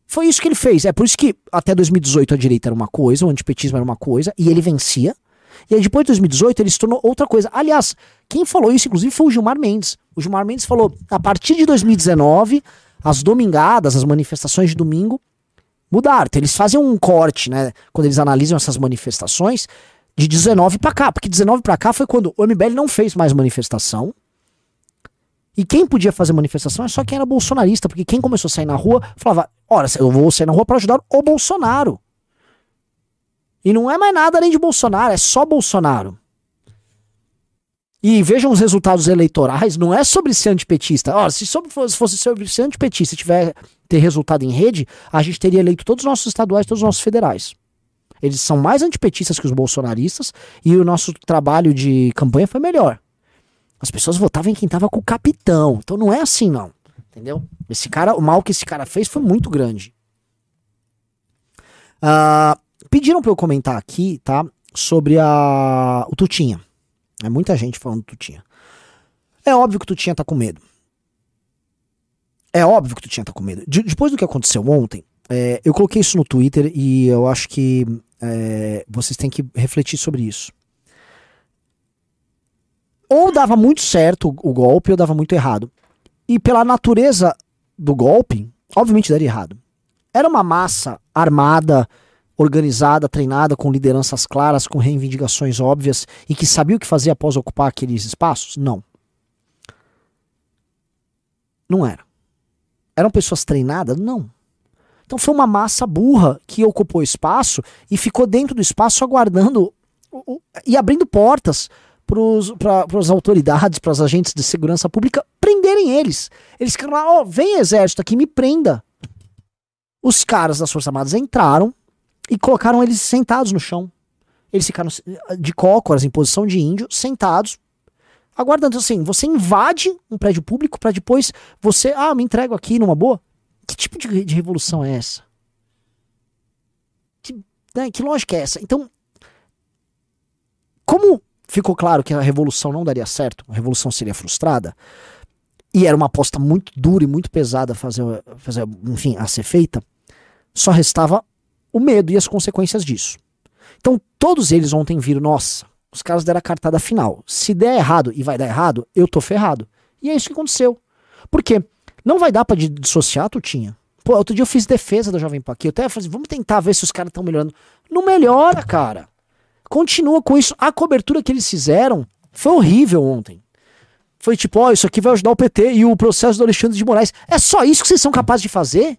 Foi isso que ele fez. É por isso que até 2018 a direita era uma coisa, o antipetismo era uma coisa, e ele vencia. E aí depois de 2018 ele se tornou outra coisa. Aliás, quem falou isso, inclusive, foi o Gilmar Mendes. O Gilmar Mendes falou: a partir de 2019 as domingadas, as manifestações de domingo mudaram. Então, eles fazem um corte, né? Quando eles analisam essas manifestações, de 19 para cá. Porque 19 para cá foi quando o MBL não fez mais manifestação. E quem podia fazer manifestação é só quem era bolsonarista, porque quem começou a sair na rua falava: Ora, eu vou sair na rua para ajudar o Bolsonaro. E não é mais nada além de Bolsonaro, é só Bolsonaro. E vejam os resultados eleitorais, não é sobre ser antipetista. Ora, se sobre fosse, fosse sobre ser antipetista e tiver ter resultado em rede, a gente teria eleito todos os nossos estaduais, todos os nossos federais. Eles são mais antipetistas que os bolsonaristas e o nosso trabalho de campanha foi melhor. As pessoas votavam em quem tava com o capitão. Então não é assim, não. Entendeu? Esse cara, o mal que esse cara fez foi muito grande. Uh, pediram para eu comentar aqui, tá? Sobre a, o Tutinha. É muita gente falando que tu tinha. É óbvio que tu tinha tá com medo. É óbvio que tu tinha tá com medo. De, depois do que aconteceu ontem, é, eu coloquei isso no Twitter e eu acho que é, vocês têm que refletir sobre isso. Ou dava muito certo o, golpe ou dava muito errado. E pela natureza do golpe, obviamente daria errado. Era uma massa armada organizada, treinada, com lideranças claras, com reivindicações óbvias e que sabia o que fazer após ocupar aqueles espaços? Não. Não era. Eram pessoas treinadas? Não. Então foi uma massa burra que ocupou espaço e ficou dentro do espaço aguardando e abrindo portas para as autoridades, para os agentes de segurança pública prenderem eles. Eles ficaram lá, ó, oh, vem exército aqui, me prenda. Os caras das Forças Armadas entraram e colocaram eles sentados no chão. Eles ficaram de cócoras, em posição de índio, sentados, aguardando. Assim, você invade um prédio público para depois você, ah, me entrego aqui numa boa. Que tipo de, de revolução é essa? Que, né, que lógica é essa? Então, como ficou claro que a revolução não daria certo, a revolução seria frustrada, e era uma aposta muito dura e muito pesada fazer, fazer enfim, a ser feita, só restava o medo e as consequências disso. Então todos eles ontem viram, nossa, os caras deram a cartada final. Se der errado e vai dar errado, eu tô ferrado. E é isso que aconteceu. Por quê? Não vai dar para dissociar, tu tinha. Pô, outro dia eu fiz defesa da Jovem Pan aqui. Eu até falei, vamos tentar ver se os caras estão melhorando. Não melhora, cara. Continua com isso. A cobertura que eles fizeram foi horrível ontem. Foi tipo, ó, oh, isso aqui vai ajudar o PT e o processo do Alexandre de Moraes. É só isso que vocês são capazes de fazer?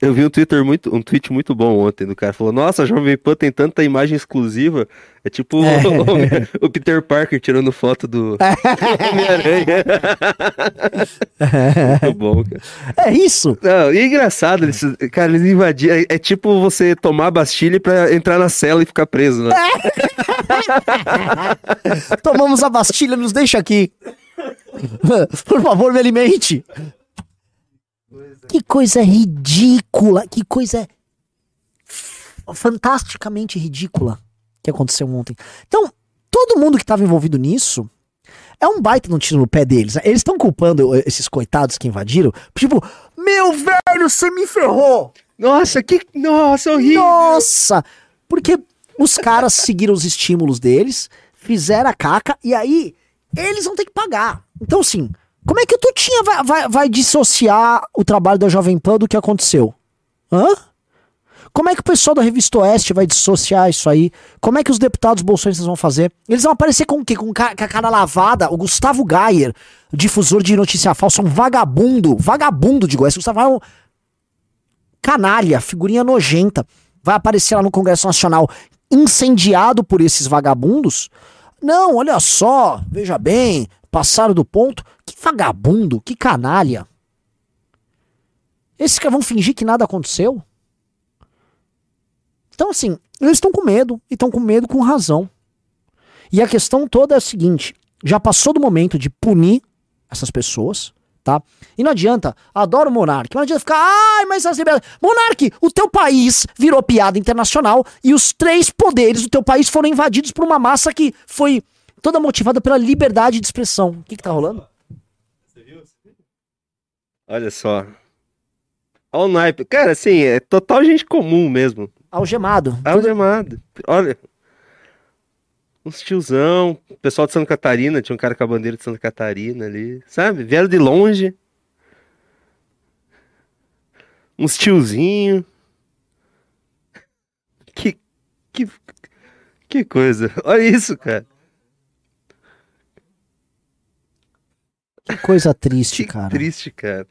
Eu vi um Twitter muito, um tweet muito bom ontem do cara. Falou, nossa, a Jovem Pan tem tanta imagem exclusiva. É tipo é. O, o, Peter Parker tirando foto do Homem-Aranha. muito bom, cara. É isso. Não, e é engraçado, eles, cara, eles invadiram. É, é, tipo você tomar a Bastilha pra entrar na cela e ficar preso, né? Tomamos a Bastilha, nos deixa aqui. Por favor, me alimente. Que coisa ridícula, que coisa fantasticamente ridícula que aconteceu ontem. Então, todo mundo que estava envolvido nisso é um baita no tiro no pé deles. Eles estão culpando esses coitados que invadiram. Tipo, meu velho, você me ferrou! Nossa, que. Nossa, horrível! Nossa! Porque os caras seguiram os estímulos deles, fizeram a caca, e aí eles vão ter que pagar. Então, assim, como é que o Tutinha vai, vai, vai dissociar o trabalho da Jovem Pan do que aconteceu? Hã? Como é que o pessoal da Revista Oeste vai dissociar isso aí? Como é que os deputados bolsonaristas vão fazer? Eles vão aparecer com o quê? Com a cara lavada? O Gustavo Gayer, difusor de notícia falsa, um vagabundo, vagabundo de Goiás. Gustavo é um canalha, figurinha nojenta. Vai aparecer lá no Congresso Nacional incendiado por esses vagabundos? Não, olha só, veja bem, passaram do ponto. Que vagabundo, que canalha. Esses caras vão fingir que nada aconteceu? Então, assim, eles estão com medo, e estão com medo com razão. E a questão toda é a seguinte: já passou do momento de punir essas pessoas, tá? E não adianta, adoro o Monark, não adianta ficar, ai, mas as liberdades. Monark, o teu país virou piada internacional e os três poderes do teu país foram invadidos por uma massa que foi toda motivada pela liberdade de expressão. O que, que tá rolando? Olha só. Olha o naipe. Cara, assim, é total gente comum mesmo. Algemado. Algemado. Olha. Uns tiozão, pessoal de Santa Catarina, tinha um cara com a bandeira de Santa Catarina ali, sabe? Vieram de longe. Uns tiozinho. Que, que, que coisa. Olha isso, cara. Que coisa triste, que cara. Triste, cara.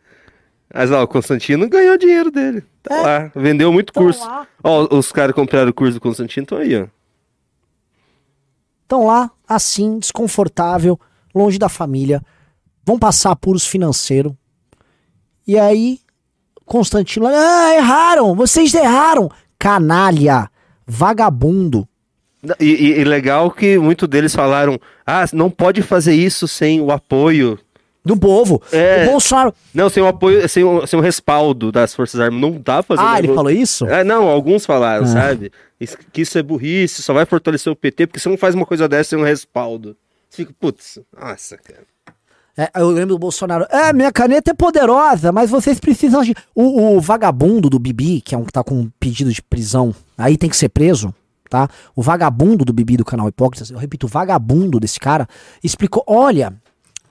Mas ó, o Constantino ganhou dinheiro dele. Tá é. lá. Vendeu muito curso. Lá. Ó, os caras compraram o curso do Constantino, estão aí, ó. Estão lá, assim, desconfortável, longe da família. Vão passar apuros financeiros. E aí, Constantino, ah, erraram, vocês erraram. Canalha, vagabundo. E, e, e legal que muitos deles falaram: ah, não pode fazer isso sem o apoio do povo. É... O Bolsonaro. Não, sem o apoio, sem o, sem o respaldo das Forças Armadas. Não pra fazer. Ah, ele falou isso? É, não, alguns falaram, ah. sabe? Que isso é burrice, só vai fortalecer o PT, porque você não faz uma coisa dessa sem um respaldo. Você fica, putz, nossa, cara. É, eu lembro do Bolsonaro. É, minha caneta é poderosa, mas vocês precisam de. O, o vagabundo do Bibi, que é um que tá com um pedido de prisão, aí tem que ser preso, tá? O vagabundo do Bibi do canal Hipócritas, eu repito, o vagabundo desse cara, explicou: olha,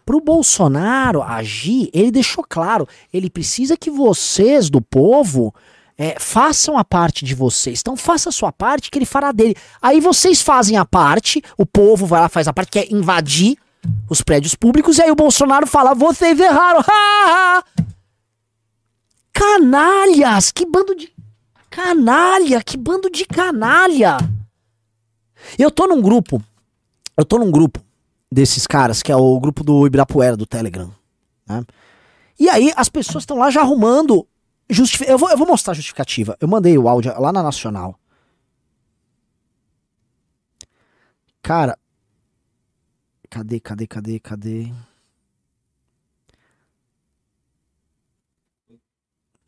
para o Bolsonaro agir, ele deixou claro, ele precisa que vocês do povo é, façam a parte de vocês. Então faça a sua parte que ele fará dele. Aí vocês fazem a parte, o povo vai lá faz a parte que é invadir os prédios públicos e aí o Bolsonaro fala: "Vocês erraram". canalhas! Que bando de canalha! Que bando de canalha! Eu tô num grupo. Eu tô num grupo desses caras, que é o grupo do Ibirapuera, do Telegram. Né? E aí as pessoas estão lá já arrumando. Justifi eu, vou, eu vou mostrar a justificativa. Eu mandei o áudio lá na Nacional. Cara. Cadê, cadê, cadê, cadê?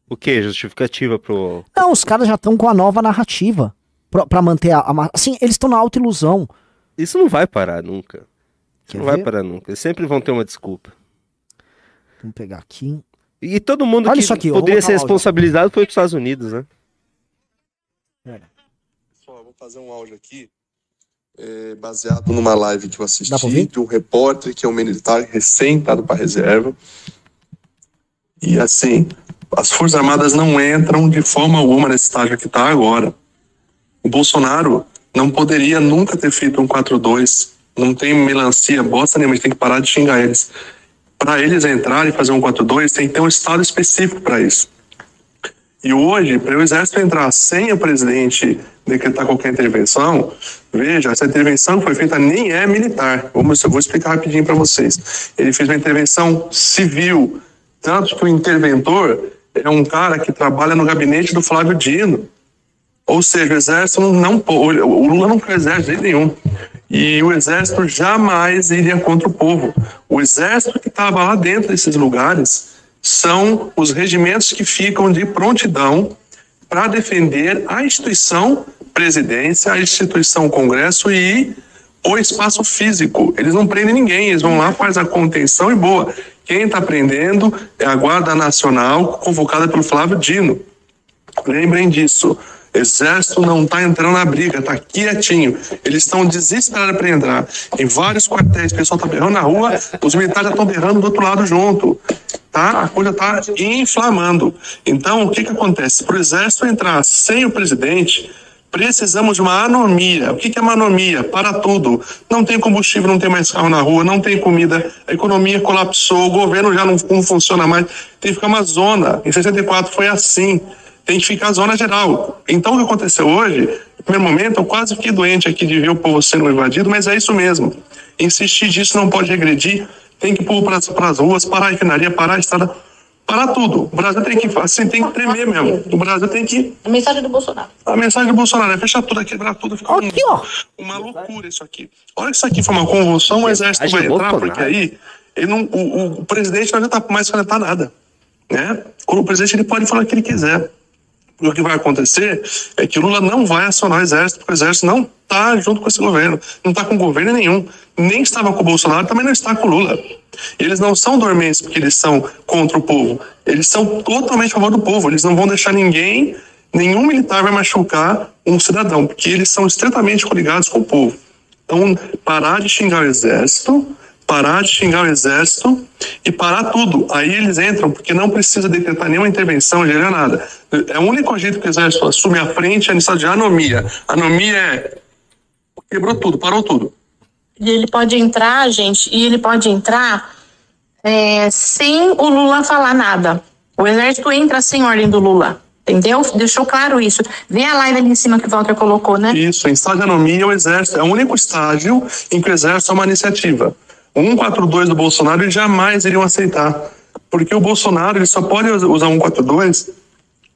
O que? Justificativa pro. Não, os caras já estão com a nova narrativa. Pra, pra manter a, a. Assim, eles estão na autoilusão. Isso não vai parar nunca. Isso não ver? vai parar nunca. Eles sempre vão ter uma desculpa. Vamos pegar aqui. E todo mundo Olha que aqui, poderia ser responsabilizado foi os Estados Unidos, né? Pessoal, vou fazer um áudio aqui é, baseado numa live que eu assisti de um repórter que é um militar recém-estado para reserva. E assim, as Forças Armadas não entram de forma alguma nesse estágio que está agora. O Bolsonaro não poderia nunca ter feito um 4-2. Não tem melancia, bosta nenhuma, a gente tem que parar de xingar eles. Para eles entrarem e fazer um 4-2, tem que ter um estado específico para isso. E hoje, para o exército entrar sem o presidente decretar qualquer intervenção, veja, essa intervenção que foi feita nem é militar. Vamos, eu vou explicar rapidinho para vocês. Ele fez uma intervenção civil, tanto que o interventor é um cara que trabalha no gabinete do Flávio Dino. Ou seja, o exército não, o Lula não quer exército nenhum. E o exército jamais iria contra o povo. O exército que estava lá dentro desses lugares são os regimentos que ficam de prontidão para defender a instituição presidência, a instituição Congresso e o espaço físico. Eles não prendem ninguém, eles vão lá, faz a contenção e boa. Quem está prendendo é a Guarda Nacional, convocada pelo Flávio Dino. Lembrem disso. Exército não está entrando na briga, está quietinho. Eles estão desesperados para entrar. Em vários quartéis, o pessoal está berrando na rua, os militares estão berrando do outro lado junto. Tá? A coisa está inflamando. Então, o que, que acontece? Para o Exército entrar sem o presidente, precisamos de uma anomia. O que, que é uma anomia? Para tudo. Não tem combustível, não tem mais carro na rua, não tem comida, a economia colapsou, o governo já não, não funciona mais. Tem que ficar uma zona. Em 64 foi assim tem que ficar zona geral. Então, o que aconteceu hoje, no primeiro momento, eu quase fiquei doente aqui de ver o povo sendo invadido, mas é isso mesmo. Insistir disso não pode regredir, tem que pôr para as ruas, parar a refinaria, parar a estrada, parar tudo. O Brasil tem que, assim, tem que tremer mesmo. O Brasil tem que. A mensagem do Bolsonaro. A mensagem do Bolsonaro é fechar tudo, quebrar tudo, ficar aqui, um, ó. uma loucura isso aqui. A hora que isso aqui for uma convulsão, o exército vai entrar, porque aí ele não, o, o presidente não adianta mais canetar nada. Né? O presidente ele pode falar o que ele quiser o que vai acontecer é que o Lula não vai acionar o exército, porque o exército não está junto com esse governo, não está com governo nenhum, nem estava com o Bolsonaro, também não está com o Lula. Eles não são dormentes porque eles são contra o povo, eles são totalmente a favor do povo, eles não vão deixar ninguém, nenhum militar vai machucar um cidadão, porque eles são estritamente coligados com o povo. Então, parar de xingar o exército, parar de xingar o exército e parar tudo. Aí eles entram, porque não precisa decretar nenhuma intervenção, gerar nada. É o único jeito que o exército assume a frente é nessa de anomia. Anomia é. quebrou tudo, parou tudo. E ele pode entrar, gente, e ele pode entrar é, sem o Lula falar nada. O exército entra sem ordem do Lula. Entendeu? Deixou claro isso. Vê a live ali em cima que o Walter colocou, né? Isso, em estágio de anomia, o exército é o único estágio em que o exército é uma iniciativa. O 142 do Bolsonaro eles jamais iriam aceitar. Porque o Bolsonaro ele só pode usar 142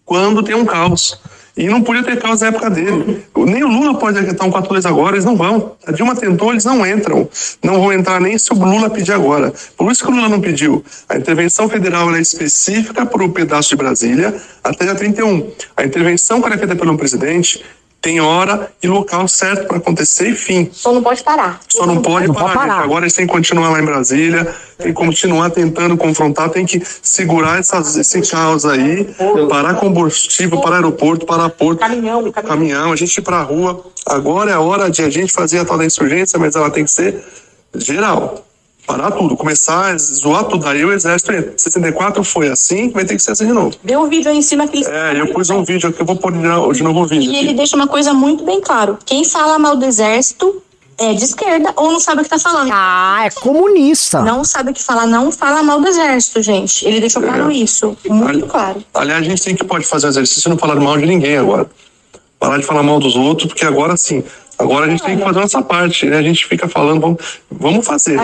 quando tem um caos. E não podia ter caos na época dele. Nem o Lula pode decretar um 42 agora, eles não vão. A Dilma tentou, eles não entram. Não vão entrar nem se o Lula pedir agora. Por isso que o Lula não pediu. A intervenção federal é específica para o pedaço de Brasília até dia 31. A intervenção que é feita pelo presidente tem hora e local certo para acontecer e fim. Só não pode parar. Só não, não pode, parar. Pode parar. Agora eles têm que continuar lá em Brasília, tem que continuar tentando confrontar, tem que segurar essas, esse caos aí, parar combustível, para aeroporto, para porto, caminhão, caminhão. caminhão, a gente ir para a rua. Agora é a hora de a gente fazer a tal da insurgência, mas ela tem que ser geral parar tudo, começar a zoar tudo. Aí o exército entra. 64 foi assim, vai ter que ser assim de novo. Vê um vídeo aí em cima que ele. É, eu pus um vídeo aqui, eu vou pôr de novo o vídeo. E aqui. ele deixa uma coisa muito bem claro: quem fala mal do exército é de esquerda ou não sabe o que tá falando. Ah, é comunista. Não sabe o que falar, não fala mal do exército, gente. Ele deixou claro é. isso, muito Ali, claro. Aliás, a gente tem que pode fazer exercício e não falar mal de ninguém agora. Parar de falar mal dos outros, porque agora sim, Agora a gente tem que fazer nossa parte, né? A gente fica falando, vamos, vamos fazer.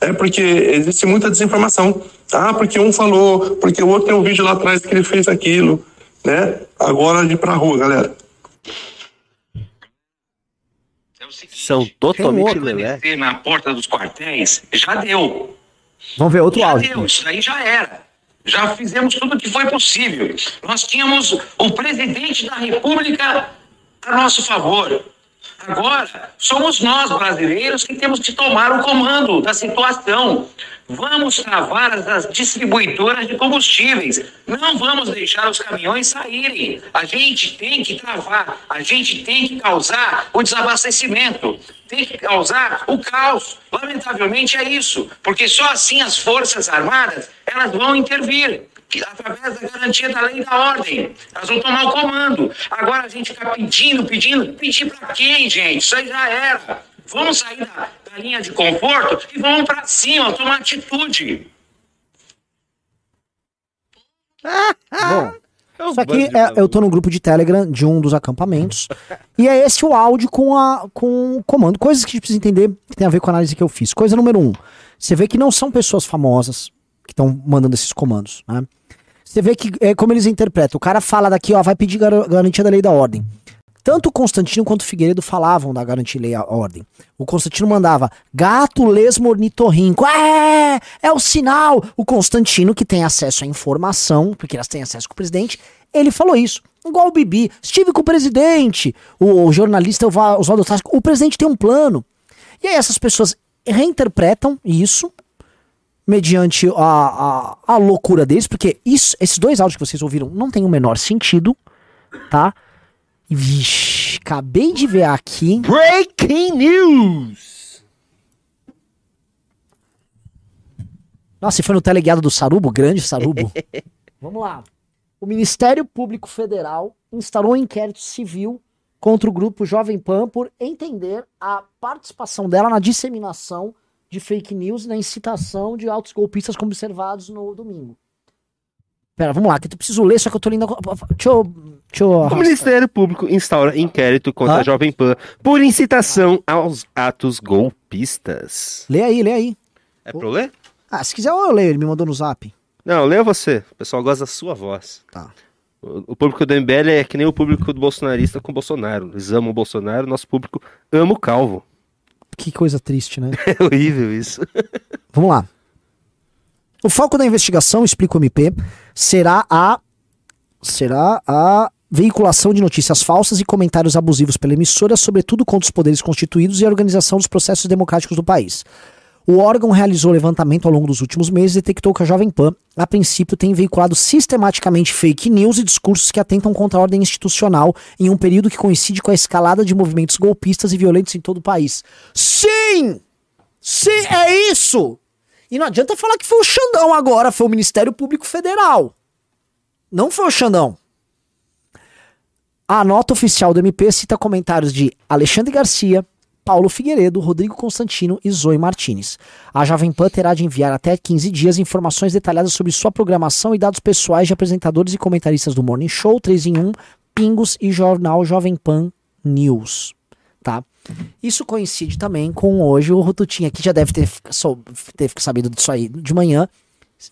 É porque existe muita desinformação. Ah, porque um falou, porque o outro tem um vídeo lá atrás que ele fez aquilo, né? Agora de ir pra rua, galera. São totalmente lelé. Na porta dos quartéis, já deu. Vamos ver outro já áudio. Deu, isso aí já era. Já fizemos tudo o que foi possível. Nós tínhamos o presidente da República a nosso favor. Agora, somos nós, brasileiros, que temos que tomar o comando da situação. Vamos travar as distribuidoras de combustíveis. Não vamos deixar os caminhões saírem. A gente tem que travar, a gente tem que causar o desabastecimento, tem que causar o caos. Lamentavelmente é isso, porque só assim as Forças Armadas elas vão intervir através da garantia da lei e da ordem. Elas vão tomar o comando. Agora a gente fica pedindo, pedindo. Pedir para quem, gente? Isso aí já era. Vamos sair da, da linha de conforto e vamos para cima, tomar atitude. Bom, isso aqui é, eu tô no grupo de Telegram de um dos acampamentos. e é esse o áudio com, a, com o comando. Coisas que a gente precisa entender que tem a ver com a análise que eu fiz. Coisa número um: você vê que não são pessoas famosas que estão mandando esses comandos. Né? Você vê que é como eles interpretam. O cara fala daqui, ó, vai pedir gar garantia da lei da ordem. Tanto Constantino quanto Figueiredo falavam da garantia da lei da ordem. O Constantino mandava gato lesmo ornitorrinco. É, é o sinal. O Constantino, que tem acesso à informação, porque elas têm acesso com o presidente, ele falou isso. Igual o Bibi. Estive com o presidente. O, o jornalista Oswaldo Tasco. O presidente tem um plano. E aí essas pessoas reinterpretam isso mediante a, a, a loucura deles, porque isso, esses dois áudios que vocês ouviram não tem o menor sentido, tá? Vixe, acabei de ver aqui. Breaking News! Nossa, e foi no teleguiado do Sarubo, grande Sarubo. Vamos lá. O Ministério Público Federal instaurou um inquérito civil contra o grupo Jovem Pan por entender a participação dela na disseminação de fake news e na incitação de altos golpistas como observados no domingo. Pera, vamos lá, que eu preciso ler, só que eu tô lendo. Deixa eu. Deixa eu o Ministério Público instaura inquérito contra ah? a Jovem Pan por incitação aos atos golpistas. Lê aí, lê aí. É pra eu ler? Ah, se quiser eu leio, ele me mandou no zap. Não, leia você. O pessoal gosta da sua voz. Tá. O, o público do MBL é que nem o público do bolsonarista com o Bolsonaro. Eles amam o Bolsonaro, nosso público ama o Calvo. Que coisa triste, né? É horrível isso. Vamos lá. O foco da investigação, explica o MP, será a será a veiculação de notícias falsas e comentários abusivos pela emissora, sobretudo contra os poderes constituídos e a organização dos processos democráticos do país. O órgão realizou levantamento ao longo dos últimos meses e detectou que a Jovem Pan, a princípio, tem veiculado sistematicamente fake news e discursos que atentam contra a ordem institucional em um período que coincide com a escalada de movimentos golpistas e violentos em todo o país. Sim! Sim, é isso! E não adianta falar que foi o Xandão agora, foi o Ministério Público Federal. Não foi o Xandão. A nota oficial do MP cita comentários de Alexandre Garcia, Paulo Figueiredo, Rodrigo Constantino e Zoe Martinez. A Jovem Pan terá de enviar até 15 dias informações detalhadas sobre sua programação e dados pessoais de apresentadores e comentaristas do Morning Show, 3 em 1, Pingos e Jornal Jovem Pan News. Tá? Isso coincide também com hoje o Tutinha aqui já deve ter, sou, ter sabido disso aí de manhã.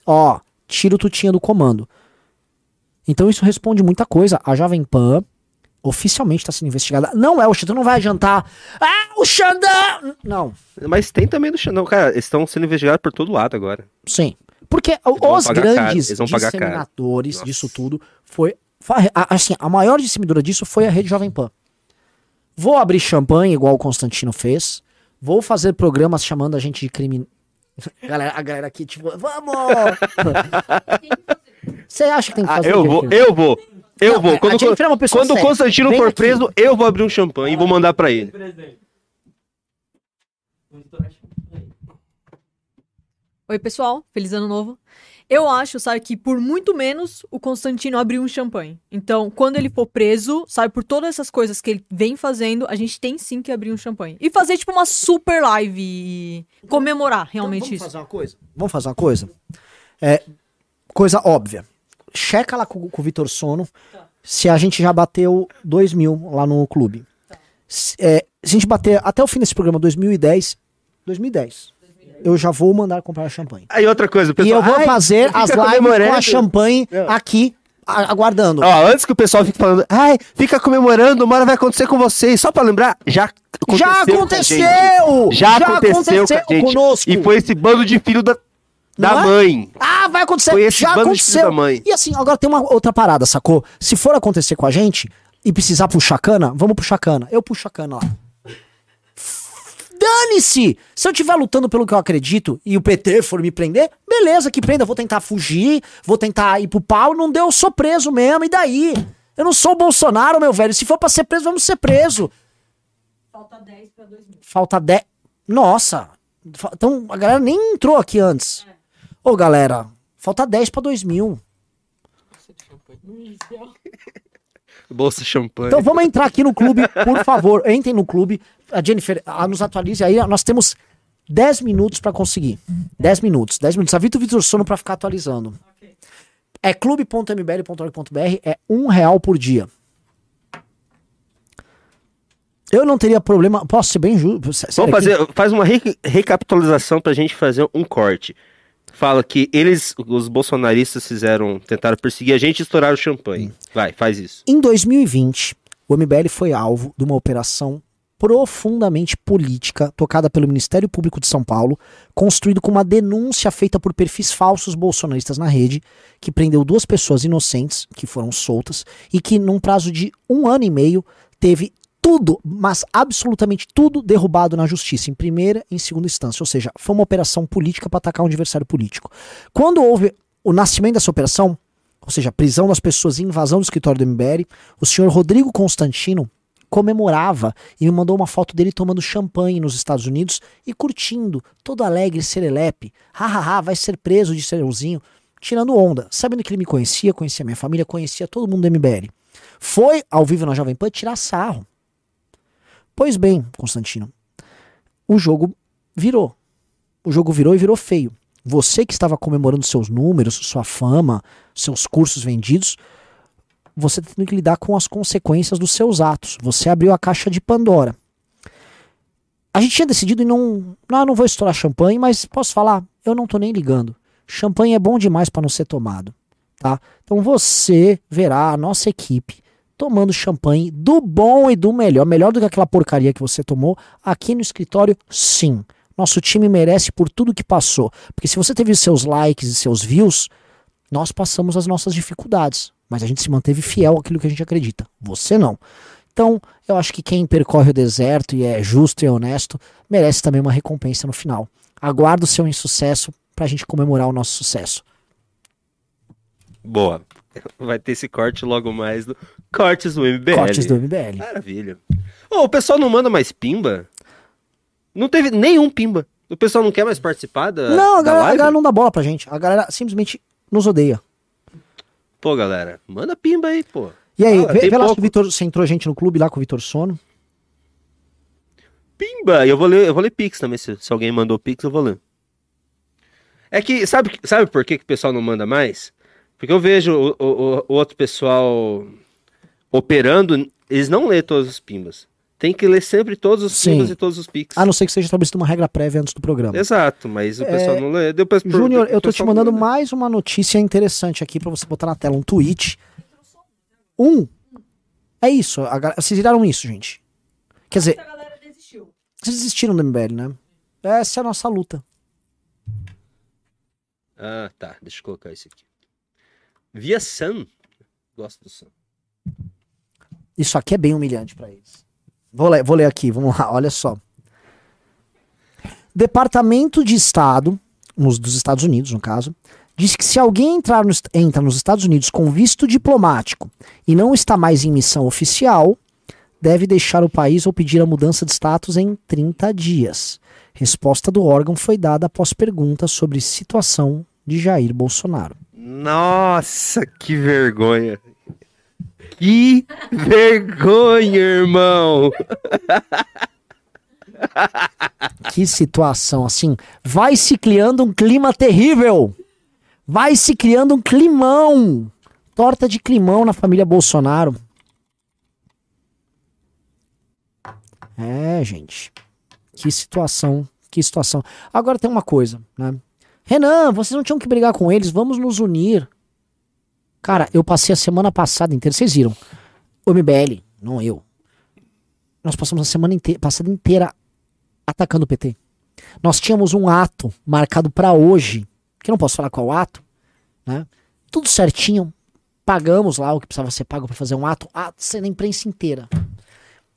Ó, tira o Tutinha do comando. Então isso responde muita coisa. A Jovem Pan oficialmente está sendo investigada. Não é o Xandão, não vai adiantar. Ah, o Xandão! Não. Mas tem também do Xandão, cara. Eles estão sendo investigados por todo lado agora. Sim. Porque os grandes disseminadores disso tudo foi. Assim, a maior disseminadora disso foi a Rede Jovem Pan. Vou abrir champanhe, igual o Constantino fez. Vou fazer programas chamando a gente de crime. galera, a galera aqui, tipo, vamos! Você acha que tem que ah, fazer? Ah, eu vou, eu vou. Eu não, vou. Quando, quando o Constantino Vem for aqui. preso, eu vou abrir um champanhe ah, e vou mandar para ele. Oi, pessoal. Feliz ano novo. Eu acho, sabe, que por muito menos o Constantino abriu um champanhe. Então, quando ele for preso, sabe, por todas essas coisas que ele vem fazendo, a gente tem sim que abrir um champanhe. E fazer, tipo, uma super live e comemorar realmente então, vamos isso. Fazer uma coisa? Vamos fazer uma coisa? É, coisa óbvia. Checa lá com, com o Vitor Sono se a gente já bateu 2 mil lá no clube. Se, é, se a gente bater até o fim desse programa, 2010, 2010, eu já vou mandar comprar champanhe. Aí outra coisa, o E pessoal. eu vou "Ai, fazer as lives com comemorando." a champanhe Não. aqui, a- aguardando. Ó, antes que o pessoal fique falando, ai, fica comemorando, uma hora vai acontecer com vocês. Só pra lembrar, já aconteceu. já com a aconteceu! gente. Já, aconteceu, com a gente. conosco. E foi esse bando de filho da, da é? mãe. Ah, vai acontecer. Foi esse Já aconteceu. da mãe. E assim, agora tem uma outra parada, sacou? Se for acontecer com a gente e precisar puxar cana, vamos puxar cana. Eu puxo a cana lá. Dane-se! Se eu estiver lutando pelo que eu acredito e o PT for me prender, beleza, que prenda. Vou tentar fugir, vou tentar ir pro pau. Não deu, eu sou preso mesmo. E daí? Eu não sou o Bolsonaro, meu velho. Se for pra ser preso, vamos ser preso. Falta 10 pra 2 mil. Falta 10. Nossa! Fa- Então a galera nem entrou aqui antes. Ô, galera, falta 10 pra 2 mil. Bolsa champanhe. Então vamos entrar aqui no clube, por favor. Entrem no clube. A Jennifer ah, nos atualize aí. Nós temos 10 minutos pra conseguir. 10 minutos. 10 minutos. Avita o Vitor Sono pra ficar atualizando. É clube.mbl.org.br. É um real por dia. Eu não teria problema. Posso ser bem justo? Vamos fazer, faz uma re- recapitalização pra gente fazer um corte. Fala que eles, os bolsonaristas, fizeram, tentaram perseguir a gente e estouraram o champanhe. Vai, faz isso. Em 2020, o MBL foi alvo de uma operação profundamente política tocada pelo Ministério Público de São Paulo, construído com uma denúncia feita por perfis falsos bolsonaristas na rede, que prendeu duas pessoas inocentes que foram soltas e que, num prazo de um ano e meio, teve tudo, mas absolutamente tudo derrubado na justiça, em primeira e em segunda instância. Ou seja, foi uma operação política para atacar um adversário político. Quando houve o nascimento dessa operação, ou seja, prisão das pessoas e invasão do escritório do MBL, o senhor Rodrigo Constantino comemorava e me mandou uma foto dele tomando champanhe nos Estados Unidos e curtindo, todo alegre, serelepe. Hahaha, vai ser preso de serãozinho, tirando onda, sabendo que ele me conhecia, conhecia minha família, conhecia todo mundo do MBL. Foi ao vivo na Jovem Pan tirar sarro. Pois bem, Constantino, o jogo virou. O jogo virou e virou feio. Você que estava comemorando seus números, sua fama, seus cursos vendidos, você está tendo que lidar com as consequências dos seus atos. Você abriu a caixa de Pandora. A gente tinha decidido em não. Não, não vou estourar champanhe, mas posso falar? Eu não tô nem ligando. Champanhe é bom demais para não ser tomado. Tá? Então você verá a nossa equipe tomando champanhe do bom e do melhor. Melhor do que aquela porcaria que você tomou aqui no escritório, sim. Nosso time merece por tudo que passou. Porque se você teve seus likes e seus views, nós passamos as nossas dificuldades. Mas a gente se manteve fiel àquilo que a gente acredita. Você não. Então, eu acho que quem percorre o deserto e é justo e honesto merece também uma recompensa no final. Aguardo o seu insucesso pra gente comemorar o nosso sucesso. Boa. Vai ter esse corte logo mais do Cortes do MBL. Cortes do MBL. Maravilha. Ô, o pessoal não manda mais pimba? Não teve nenhum pimba. O pessoal não quer mais participar da, Não, a da galera, a galera não dá bola pra gente. A galera simplesmente nos odeia. Pô, galera, manda pimba aí, pô. E aí, Fala, vê, vê lá se o Vitor, se entrou gente no clube lá com o Vitor Sono. Pimba! Eu vou ler, eu vou ler Pix também. Se, se alguém mandou Pix, eu vou ler. É que, sabe, sabe por que, que o pessoal não manda mais? Porque eu vejo o, o- o outro pessoal operando, eles não lê todos os pimbas. Tem que ler sempre todos os Sim. pimbas e todos os Pix. A não ser que seja estabelecida uma regra prévia antes do programa. Exato, mas o pessoal não lê. Depois, por- Júnior, eu tô te mandando não lê. mais uma notícia interessante aqui pra você botar na tela, um tweet. Um. É isso, a galera- vocês viraram isso, gente. Quer dizer, A galera desistiu. vocês desistiram do MBL, né? Essa é a nossa luta. Ah, tá. Deixa eu colocar isso aqui. Via Sun. Gosto do Sun. Isso aqui é bem humilhante pra eles. Vou ler, vou ler aqui, vamos lá, olha só. Departamento de Estado, nos, dos Estados Unidos, no caso, diz que se alguém entrar nos, entra nos Estados Unidos com visto diplomático e não está mais em missão oficial, deve deixar o país ou pedir a mudança de status em 30 dias. Resposta do órgão foi dada após perguntas sobre situação de Jair Bolsonaro. Nossa, que vergonha. Que vergonha, irmão. Que situação assim. Vai se criando um clima terrível. Vai se criando um climão. Torta de climão na família Bolsonaro. É, gente. Que situação. Que situação. Agora tem uma coisa, né? Renan, vocês não tinham que brigar com eles, vamos nos unir. Cara, eu passei a semana passada inteira, vocês viram? O MBL, não eu. Nós passamos a semana inteira, passada inteira atacando o PT. Nós tínhamos um ato marcado para hoje, que não posso falar qual ato, né? Tudo certinho, pagamos lá o que precisava ser pago para fazer um ato, ato sendo a imprensa inteira.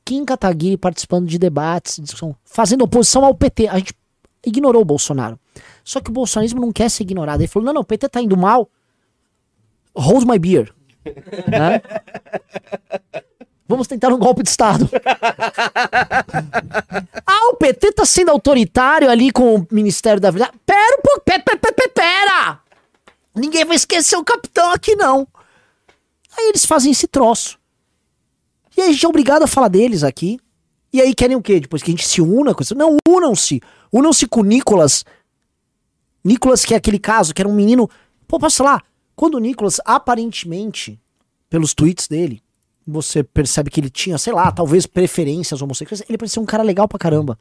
Kim Kataguiri participando de debates, discussão, fazendo oposição ao PT. A gente ignorou o Bolsonaro. Só que o bolsonarismo não quer ser ignorado. Ele falou: não, não, o PT tá indo mal. Hold my beer. né? Vamos tentar um golpe de Estado. ah, o PT tá sendo autoritário ali com o Ministério da Verdade. Pera um pouco, pera, pera, pera! Ninguém vai esquecer o capitão aqui, não. Aí eles fazem esse troço. E aí a gente é obrigado a falar deles aqui. E aí querem o quê? Depois que a gente se una com isso? Não, unam-se. Unam-se com o Nicolas. Nicolas, que é aquele caso, que era um menino. Pô, posso falar? Quando o Nicolas, aparentemente, pelos tweets dele, você percebe que ele tinha, sei lá, talvez preferências homossexuais, ele parecia um cara legal pra caramba.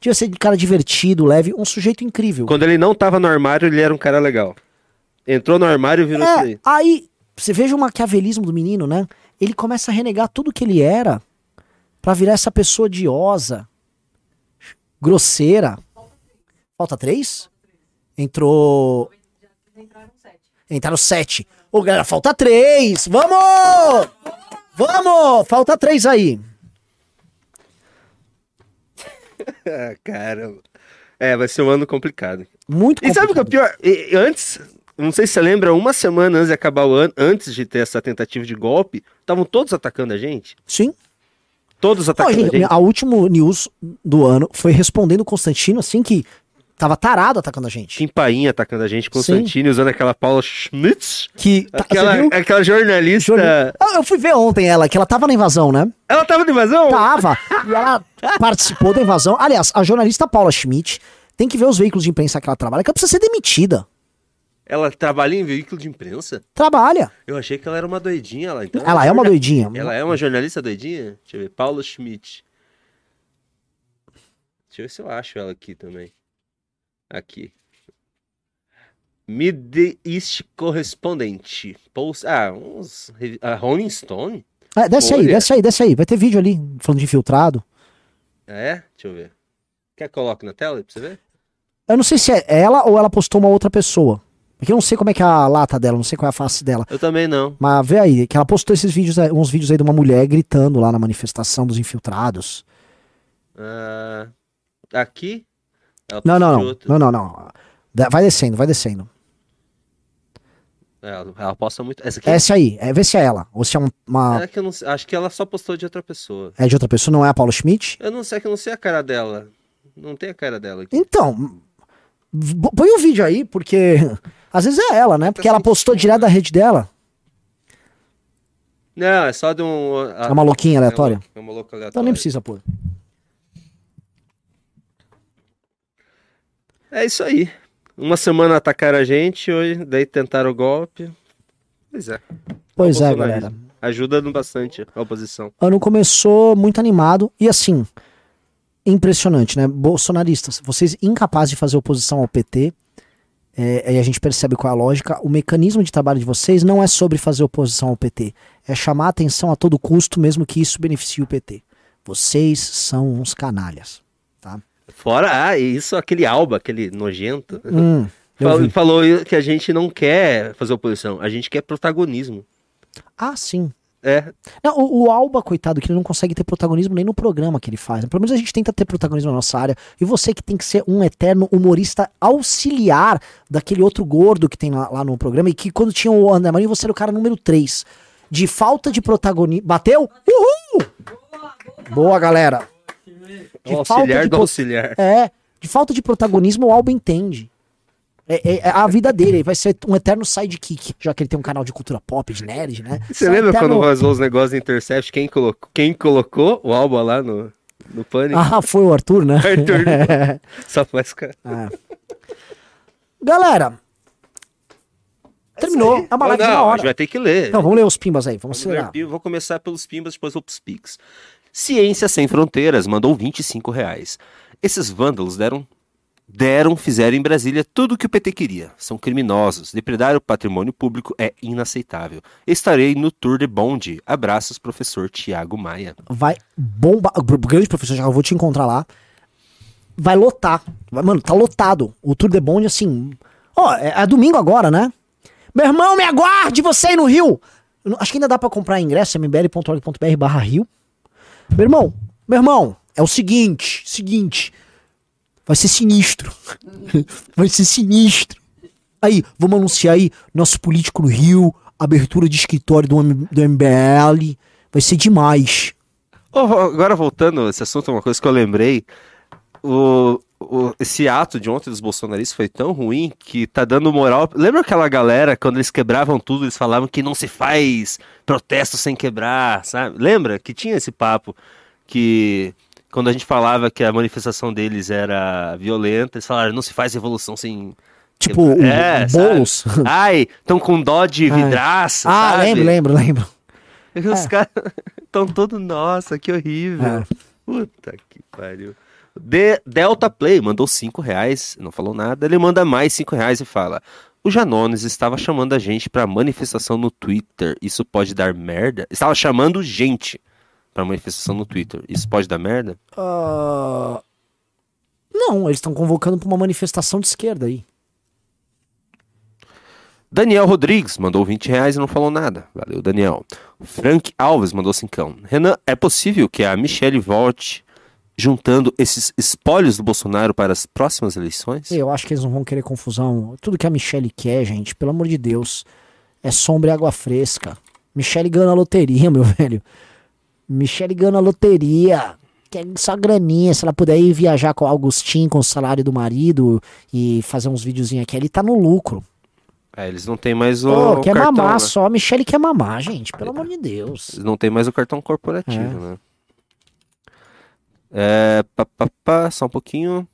Devia ser um cara divertido, leve, um sujeito incrível. Quando ele não tava no armário, ele era um cara legal. Entrou no armário e virou isso É, aí. aí, você veja o maquiavelismo do menino, né? Ele começa a renegar tudo que ele era pra virar essa pessoa odiosa, grosseira. Falta três? Entrou. Entraram sete. Ô, galera, falta três! Vamos! Vamos! Falta três aí. Ah, caramba. É, vai ser um ano complicado. Muito E sabe o que é complicado. pior? E antes, não sei se você lembra, uma semana antes de acabar o ano, antes de ter essa tentativa de golpe, estavam todos atacando a gente. Sim. Todos Não, atacando gente, a gente. a último news do ano foi respondendo o Constantino assim que tava tarado atacando a gente. Tim Paim atacando a gente, Constantino usando aquela Paula Schmitz. Que tá, Aquela, você viu? aquela jornalista. Jornal- Ah, Eu fui ver ontem ela, que ela tava na invasão, né? Ela tava de invasão? Tava. E ela participou da invasão. Aliás, a jornalista Paula Schmidt tem que ver os veículos de imprensa que ela trabalha, que ela precisa ser demitida. Ela trabalha em veículo de imprensa? Trabalha. Eu achei que ela era uma doidinha lá. Então Ela é uma doidinha. Ela é uma jornalista doidinha? Deixa eu ver. Paula Schmidt. Deixa eu ver se eu acho ela aqui também. Aqui. Mid East Correspondent. Post... Ah, uns... A Rolling Stone? É, desce aí, desce aí, desce aí. Vai ter vídeo ali, falando de infiltrado. É? Deixa eu ver. Quer que coloque na tela pra você ver? Eu não sei se é ela ou ela postou uma outra pessoa. Porque eu não sei como é que é a lata dela, não sei qual é a face dela. Eu também não. Mas vê aí, que ela postou esses vídeos, aí- uns vídeos aí de uma mulher gritando lá na manifestação dos infiltrados. Ah, aqui? Não, não, não. Não, não, não. Vai descendo, vai descendo. Ela, ela posta muito. Essa aqui? Essa aí, é, vê se é ela. Ou se é um- uma. É que não. Acho que ela só postou de outra pessoa. É de outra pessoa, não é a Paula Schmidt? Eu não sei, é que eu não sei a cara dela. Não tem a cara dela aqui. Então, põe o vídeo aí, porque às vezes é ela, né? Porque ela postou direto da rede dela. Não, é só de um. É uma louquinha aleatória. É uma louca aleatória. Então nem precisa pôr. É isso aí. Uma semana atacaram a gente, hoje, daí tentaram o golpe. Pois é. Pois é, galera. Ajuda bastante a oposição. ano começou muito animado e assim, impressionante, né? Bolsonaristas, vocês incapazes de fazer oposição ao PT, é, aí a gente percebe qual é a lógica. O mecanismo de trabalho de vocês não é sobre fazer oposição ao PT, é chamar atenção a todo custo, mesmo que isso beneficie o PT. Vocês são uns canalhas, tá? Fora, ah, e isso, aquele Alba, aquele nojento. Hum, eu Fal- vi. falou que a gente não quer fazer oposição, a gente quer protagonismo. Ah, sim. É, Não, o, o Alba, coitado, que ele não consegue ter protagonismo nem no programa que ele faz. né? Pelo menos a gente tenta ter protagonismo na nossa área. E você que tem que ser um eterno humorista auxiliar daquele outro gordo que tem lá, lá no programa. E que quando tinha o André Marinho, você era o cara número 3. De falta de protagonismo. Bateu? Uhul! Boa, galera. De o falta auxiliar de do auxiliar. É, de falta de protagonismo, o Alba entende. É, é- é a vida dele, ele vai ser um eterno sidekick, já que ele tem um canal de cultura pop, de nerd, né? Você lembra eterno- quando vazou os negócios da Intercept? Quem colocou, quem colocou o Alba lá no, no Pânico? Ah, foi o Arthur, né? Arthur. Só faz ficar. Galera, terminou. É uma live de não, uma a hora. gente vai ter que ler. Então, vamos ler os pimbas aí, vamos Vamos ler Vou começar pelos pimbas, depois vou pros pics. Ciência Sem Fronteiras mandou 25 reais. Esses vândalos deram, deram, fizeram em Brasília tudo o que o PT queria. São criminosos. Depredar o patrimônio público é inaceitável. Estarei no Tour de Bonde. Abraços, professor Tiago Maia. Vai bombar. o Grande professor, já vou te encontrar lá. Vai lotar. Mano, tá lotado. O Tour de Bonde, assim. Ó, é, é domingo agora, né? Meu irmão, me aguarde você aí no Rio. Acho que ainda dá pra comprar ingresso, mbl.org.br barra Rio. Meu irmão, meu irmão, é o seguinte, seguinte. Vai ser sinistro. Vai ser sinistro. Aí, vamos anunciar aí nosso político no Rio, abertura de escritório do, M- do MBL. Vai ser demais. Vo- agora voltando esse assunto, uma coisa que eu lembrei. O, o- esse ato de ontem dos bolsonaristas foi tão ruim que tá dando moral. Lembra aquela galera, quando eles quebravam tudo, eles falavam que não se faz protesto sem quebrar, sabe? Lembra que tinha esse papo que quando a gente falava que a manifestação deles era violenta, eles falaram não se faz revolução sem. Tipo, É? Boulos. Ai, estão com dó de Ai. vidraça. Ah, sabe? lembro, lembro, lembro. E Os caras estão todos, nossa, que horrível. É. Puta que pariu. De- Delta Play mandou 5 reais, não falou nada. Ele manda mais 5 reais e fala: O Janones estava chamando a gente pra manifestação no Twitter. Isso pode dar merda? Estava chamando gente pra manifestação no Twitter. Isso pode dar merda? Ah, Não, eles estão convocando pra uma manifestação de esquerda aí. Daniel Rodrigues mandou 20 reais e não falou nada. Valeu, Daniel. Frank Alves mandou 5. Renan, é possível que a Michelle volte juntando esses espólios do Bolsonaro para as próximas eleições? Eu acho que eles não vão querer confusão. Tudo que a Michelle quer, gente, pelo amor de Deus, é sombra e água fresca. Michelle ganha na loteria, meu velho. Michelle ganha na loteria. Quer só graninha. Se ela puder ir viajar com o Agostinho, com o salário do marido e fazer uns videozinhos aqui, ele tá no lucro. É, eles não têm mais o, Pô, o quer cartão. mamar né? só. A Michelle quer mamar, gente. Pelo amor de Deus. Eles não têm mais o cartão corporativo, É. né? É, pá, pá, pá, só um pouquinho.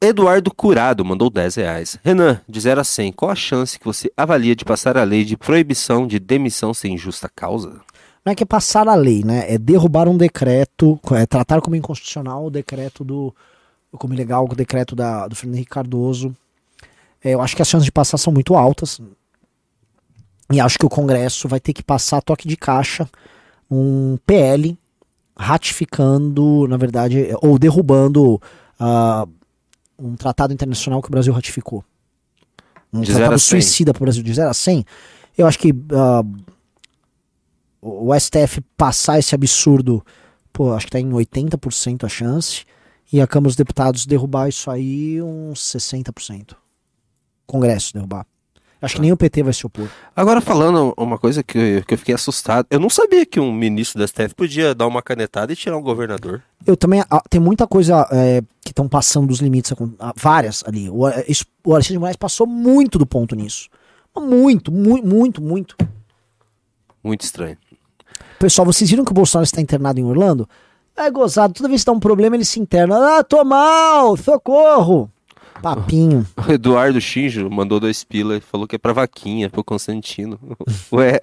Eduardo Curado mandou 10 reais. Renan, de 0 a 100, qual a chance que você avalia de passar a lei de proibição de demissão sem justa causa? Não é que é passar a lei, né? É derrubar um decreto, é tratar como inconstitucional o decreto do. como ilegal o decreto da, do Fernando Henrique Cardoso. É, eu acho que as chances de passar são muito altas. E acho que o Congresso vai ter que passar toque de caixa um PL ratificando, na verdade, ou derrubando ah, um tratado internacional que o Brasil ratificou. Um De tratado suicida para o Brasil de 0 a 100. Eu acho que ah, o STF passar esse absurdo, pô, acho que tá em 80% a chance, e a Câmara dos Deputados derrubar isso aí uns 60%. Congresso derrubar. Acho que nem o PT vai se opor. Agora falando uma coisa que, eu- que eu fiquei assustado. Eu não sabia que um ministro da STF podia dar uma canetada e tirar um governador. Eu também. ah, tem muita coisa é, que estão passando dos limites, acon- ah, várias ali. O, isso- o Alexandre de Moraes passou muito do ponto nisso. Muito, muito, muito, muito. Muito estranho. Pessoal, vocês viram que o Bolsonaro está internado em Orlando? É gozado, toda vez que dá um problema ele se interna. Ah, tô mal, socorro. Papinho. O Eduardo Shinjo mandou dois pila e falou que é pra vaquinha, pro Constantino. Ué,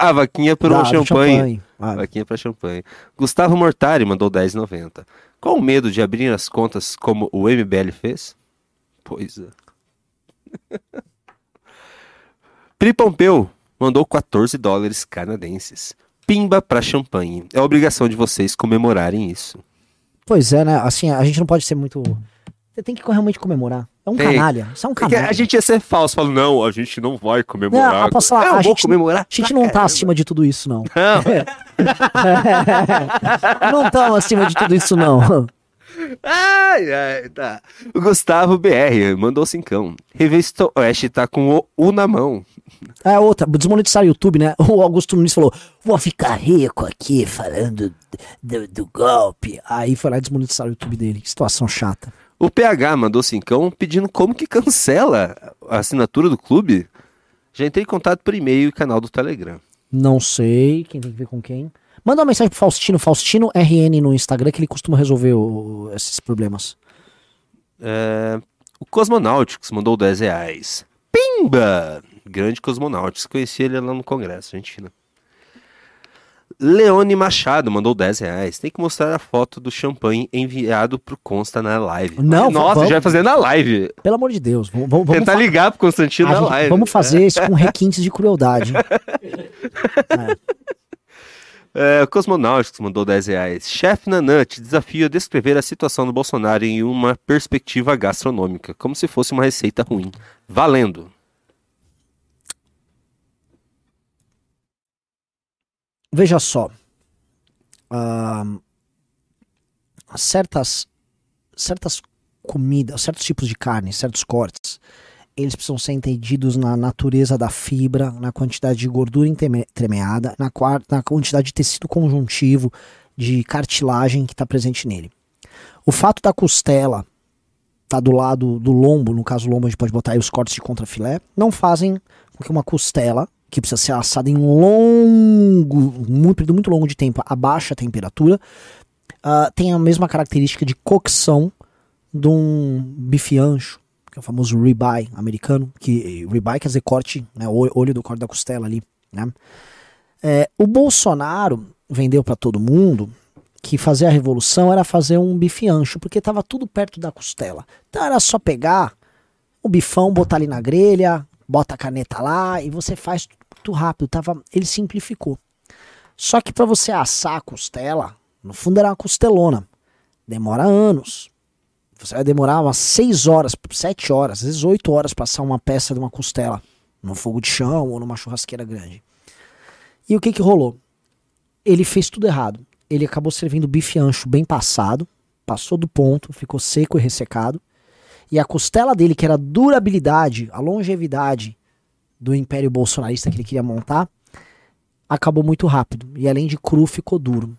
a vaquinha é um do champanhe. Ah, Vaquinha pra champanhe. Gustavo Mortari mandou 10,90. Qual o medo de abrir as contas como o MBL fez? Pois é. Pri Pompeu mandou 14 dólares canadenses. Pimba pra champanhe. É obrigação de vocês comemorarem isso. Pois é, né? Assim, a gente não pode ser muito. Você tem que realmente comemorar. É um Tem. canalha. Isso é um Porque canalha. a gente ia ser falso, falando, não, a gente não vai comemorar. Não, posso falar, eu a vou gente- comemorar. A gente não tá caramba. acima de tudo isso, não. Não. não estamos acima de tudo isso, não. Ai, ai, tá. O Gustavo BR mandou cincão. Revista Oeste tá com o U na mão. É outra, desmonetizar o YouTube, né? O Augusto Nunes falou: vou ficar rico aqui falando do, do golpe. Aí foi lá desmonetizar o YouTube dele. Que situação chata. O PH mandou cincão pedindo como que cancela a assinatura do clube. Já entrei em contato por e-mail e canal do Telegram. Não sei, quem tem que ver com quem. Manda uma mensagem pro Faustino, Faustino RN no Instagram, que ele costuma resolver o- esses problemas. É, o Cosmonautics mandou 10 reais. Pimba! Grande Cosmonautics. Conheci ele lá no Congresso, Argentina. Leone Machado mandou 10 reais. Tem que mostrar a foto do champanhe enviado pro Consta na live. Não, Nossa, vamos- já vai fazer na live. Pelo amor de Deus, vamos, vamos, Tentar fa- ligar pro Constantino a na gente- live. vamos fazer isso com requintes de crueldade. É, o Cosmonautics mandou 10 reais. Chefe Nanã te desafio a descrever a situação do Bolsonaro em uma perspectiva gastronômica, como se fosse uma receita ruim. Valendo. Veja só. Ahn, certas, certas comidas, certos tipos de carne, certos cortes, eles precisam ser entendidos na natureza da fibra, na quantidade de gordura entreme- entremeada, na, na quantidade de tecido conjuntivo, de cartilagem que está presente nele. O fato da costela estar do lado do lombo, no caso o lombo a gente pode botar aí os cortes de contrafilé, não fazem com que uma costela, que precisa ser assada em longo, muito, período muito longo de tempo, a baixa temperatura, ah, tenha a mesma característica de cocção de um bife ancho, que é o famoso ribeye americano, que ribeye quer dizer corte, né, olho do corte da costela ali, né? É, o Bolsonaro vendeu para todo mundo que fazer a revolução era fazer um bife ancho, porque estava tudo perto da costela. Então era só pegar o bifão, botar ali na grelha, bota a caneta lá e você faz tudo rápido. Tava, ele simplificou. Só que para você assar a costela, no fundo era uma costelona. Demora anos. Você vai demorar umas 6 horas, 7 horas, às vezes 8 horas para assar uma peça de uma costela no fogo de chão ou numa churrasqueira grande. E o que que rolou? Ele fez tudo errado. Ele acabou servindo bife ancho bem passado, passou do ponto, ficou seco e ressecado. E a costela dele, que era a durabilidade, a longevidade do império bolsonarista que ele queria montar, acabou muito rápido. E além de cru, ficou duro.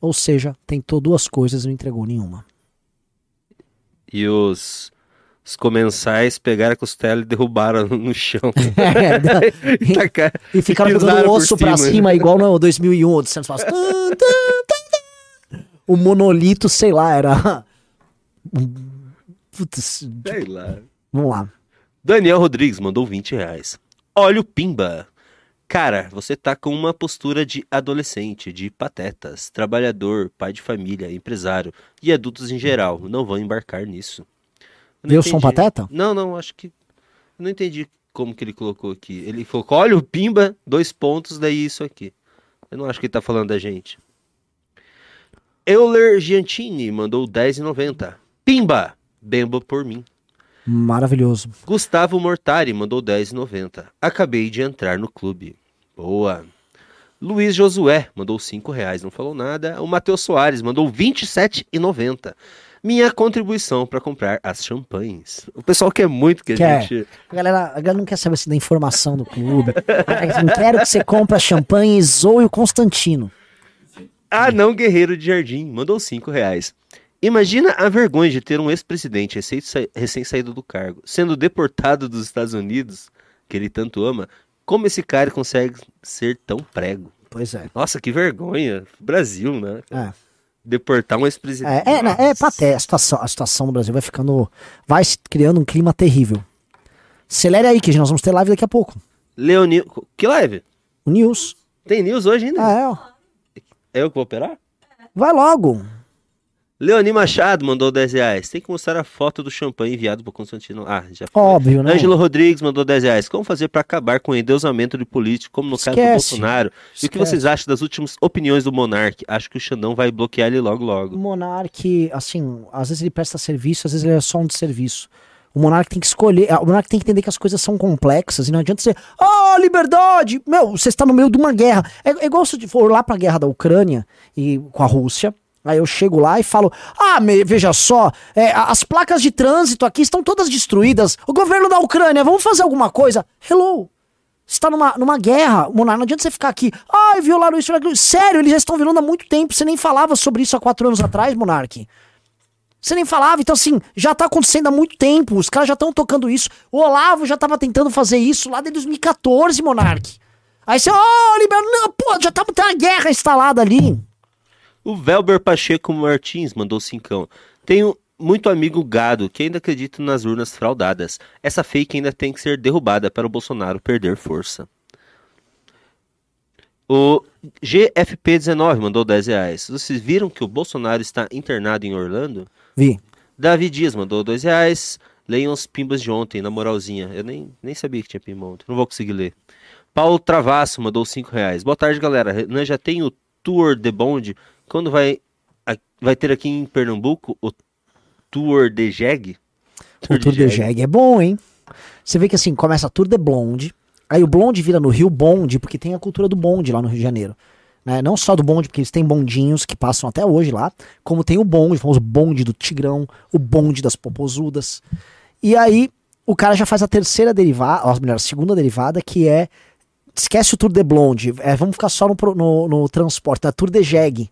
Ou seja, tentou duas coisas e não entregou nenhuma. E os, os comensais pegaram a costela e derrubaram no chão. É, e, tacaram- e ficaram jogando o osso pra cima. cima, igual no 2001, o Santos faz... O monolito, sei lá, era... Putz, Sei lá. vamos lá. Daniel Rodrigues mandou 20 reais. Olha o Pimba. Cara, você tá com uma postura de adolescente, de patetas, trabalhador, pai de família, empresário e adultos em geral. Não vão embarcar nisso. Eu Eu sou um pateta? Não, não, acho que. Eu não entendi como que ele colocou aqui. Ele colocou, olha o Pimba, dois pontos, daí isso aqui. Eu não acho que ele tá falando da gente. Euler Giantini mandou 10,90. Pimba! Bemba por mim. Maravilhoso. Gustavo Mortari mandou 10,90. Acabei de entrar no clube. Boa. Luiz Josué mandou 5 reais, não falou nada. O Matheus Soares mandou 27,90. Minha contribuição para comprar as champanhes. O pessoal quer muito que a Quer. gente. A galera, a galera não quer saber se da informação do clube. Não quero que você compre a champanhe e zoe o Constantino. Ah, não, Guerreiro de Jardim, mandou 5 reais. Imagina a vergonha de ter um ex-presidente recém- sa- recém-saído do cargo, sendo deportado dos Estados Unidos, que ele tanto ama. Como esse cara consegue ser tão prego? Pois é. Nossa, que vergonha. Brasil, né? É. Deportar um ex-presidente. É, é, né, é paté. A situação, a situação no Brasil vai ficando. Vai se criando um clima terrível. Acelere aí, que nós vamos ter live daqui a pouco. Leonil. Que live? O News. Tem news hoje ainda? Ah, é, ó. É eu que vou operar? Vai logo. Leoni Machado mandou 10 reais. Tem que mostrar a foto do champanhe enviado pro Constantino. Ah, já foi. Óbvio, né? Ângelo Rodrigues mandou 10 reais. Como fazer para acabar com o endeusamento de político, como no caso do Esquece. Bolsonaro? E o que Esquece. vocês acham das últimas opiniões do Monark? Acho que o Xandão vai bloquear ele logo O logo. Monark, assim, às vezes ele presta serviço, às vezes ele é só um de serviço. O Monark tem que escolher, o Monark tem que entender que as coisas são complexas e não adianta você, ah, liberdade! Meu, você está no meio de uma guerra. É, é igual se for lá pra guerra da Ucrânia e com a Rússia. Aí eu chego lá e falo: Ah, me- veja só, é, as placas de trânsito aqui estão todas destruídas. O governo da Ucrânia, vamos fazer alguma coisa? Hello! Você tá numa, numa guerra, Monark, não adianta você ficar aqui. Ai, violaram isso, violaram aquilo. Sério, eles já estão violando há muito tempo. Você nem falava sobre isso há quatro anos atrás, Monark. Você nem falava, então assim, já tá acontecendo há muito tempo, os caras já estão tocando isso. O Olavo já tava tentando fazer isso lá desde 2014, Monark. Aí você, ó, oh, libera, não, pô, já tava tá uma guerra instalada ali. O Velber Pacheco Martins mandou cincão. Tenho muito amigo gado que ainda acredita nas urnas fraudadas. Essa fake ainda tem que ser derrubada para o Bolsonaro perder força. O GFP19 mandou 10 reais. Vocês viram que o Bolsonaro está internado em Orlando? Vi. Davi Dias mandou 2 reais. Leiam os pimbas de ontem, na moralzinha. Eu nem, nem sabia que tinha pimba ontem. Não vou conseguir ler. Paulo Travasso mandou 5 reais. Boa tarde, galera. Renan já tem o Tour de Bond. Quando vai, vai ter aqui em Pernambuco o Tour de Jeg? Tour o Tour de, de Jeg é bom, hein? Você vê que assim, começa a Tour de Blonde, Aí o bonde vira no Rio Bonde, porque tem a cultura do bonde lá no Rio de Janeiro. Né? Não só do bonde, porque eles têm bondinhos que passam até hoje lá, como tem o bonde, o famoso bonde do Tigrão, o bonde das Popozudas. E aí o cara já faz a terceira derivada, ou melhor, a segunda derivada, que é esquece o Tour de Blonde, é, vamos ficar só no, no, no transporte, na Tour de Jeg.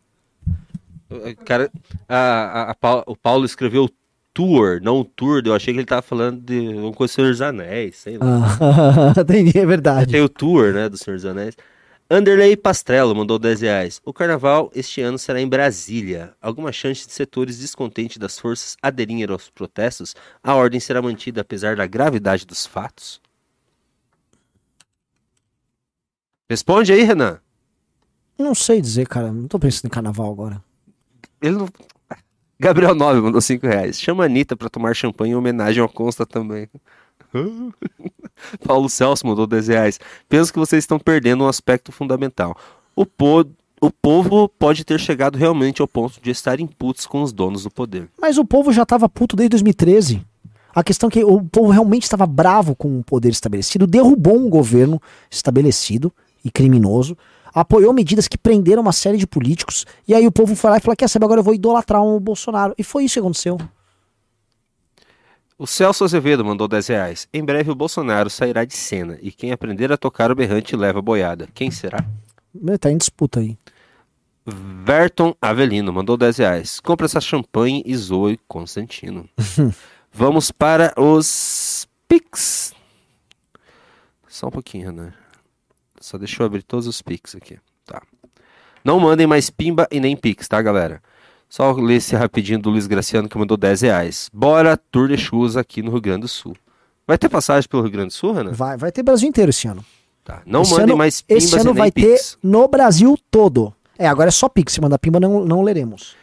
Cara, a, a, a, o Paulo escreveu Tour, não Tour, eu achei que ele tava falando de um coisa do Senhor dos Anéis, sei lá. Ah, entendi, é verdade. Tem o Tour, né, do Senhor dos Anéis. Anderley Pastrello mandou 10 reais. O carnaval este ano será em Brasília. Alguma chance de setores descontentes das forças aderirem aos protestos? A ordem será mantida apesar da gravidade dos fatos? Responde aí, Renan. Não sei dizer, cara. Não tô pensando em carnaval agora. Ele não. Gabriel 9 mandou 5 reais. Chama a Anitta pra tomar champanhe em homenagem ao Consta também. Paulo Celso mandou 10 reais. Penso que vocês estão perdendo um aspecto fundamental. O, po o povo pode ter chegado realmente ao ponto de estar putos com os donos do poder. Mas o povo já estava puto desde 2013. A questão é que o povo realmente estava bravo com o poder estabelecido, derrubou um governo estabelecido e criminoso, apoiou medidas que prenderam uma série de políticos, e aí o povo foi lá e falou: quer saber, agora eu vou idolatrar o Bolsonaro. E foi isso que aconteceu. O Celso Azevedo mandou 10 reais. Em breve o Bolsonaro sairá de cena e quem aprender a tocar o berrante leva a boiada. Quem será? Tá em disputa aí. Verton Avelino mandou 10 reais. Compre essa champanhe e zoe Constantino. Vamos para os Pix. Só um pouquinho, né? Só deixa eu abrir todos os Pix aqui. Tá. Não mandem mais pimba e nem Pix, tá, galera? Só ler esse rapidinho do Luiz Graciano que mandou 10 reais. Bora, Tour de Chus aqui no Rio Grande do Sul. Vai ter passagem pelo Rio Grande do Sul, Renan? Vai, vai ter Brasil inteiro esse ano. Tá. Não esse mandem ano, mais pimbas Esse ano vai Pix. ter no Brasil todo. É, agora é só Pix. Se mandar pimba, não, não leremos.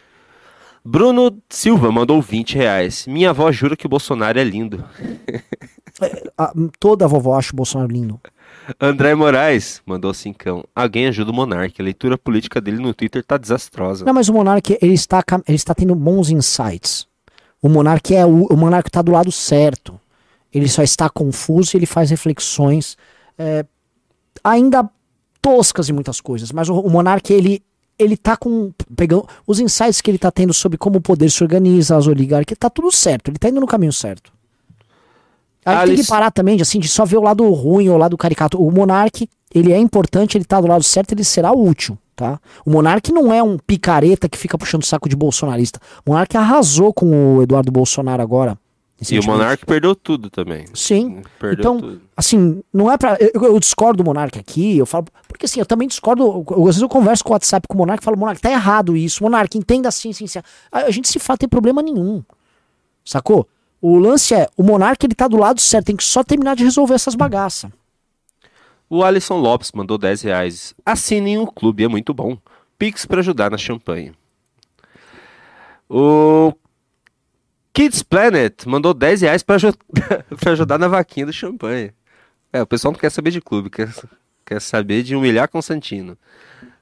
Bruno Silva mandou 20 reais. Minha avó jura que o Bolsonaro é lindo. É, a, toda a vovó acha o Bolsonaro lindo. André Moraes mandou cincão. Alguém ajuda o Monark. A leitura política dele no Twitter tá desastrosa. Não, mas o Monark, ele está, ele está tendo bons insights. O Monark é o, o Monark tá do lado certo. Ele só está confuso e ele faz reflexões é, ainda toscas em muitas coisas. Mas o, o Monark, ele, ele tá com. Pegando os insights que ele tá tendo sobre como o poder se organiza, as oligarquias, tá tudo certo. Ele tá indo no caminho certo. A gente tem que parar também de, assim, de só ver o lado ruim ou o lado caricato. O Monark, ele é importante, ele tá do lado certo, ele será útil, tá? O Monark não é um picareta que fica puxando o saco de bolsonarista. O Monark arrasou com o Eduardo Bolsonaro agora. E o Monark perdeu tudo também. Sim. Perdeu então, tudo. assim, não é pra. Eu, eu, discordo do Monark aqui, eu falo. Porque assim, eu também discordo. Eu, às vezes eu converso com o WhatsApp com o Monark e falo, Monark, tá errado isso. Monark, entenda assim, assim, assim. A, a gente se fala, tem problema nenhum. Sacou? O lance é, o Monarca ele tá do lado certo, tem que só terminar de resolver essas bagaças. O Alisson Lopes mandou 10 reais. Assinem o clube, é muito bom. Pix para ajudar na champanhe. O Kids Planet mandou 10 reais para aj ajudar na vaquinha do champanhe. É, o pessoal não quer saber de clube, quer, quer saber de humilhar Constantino.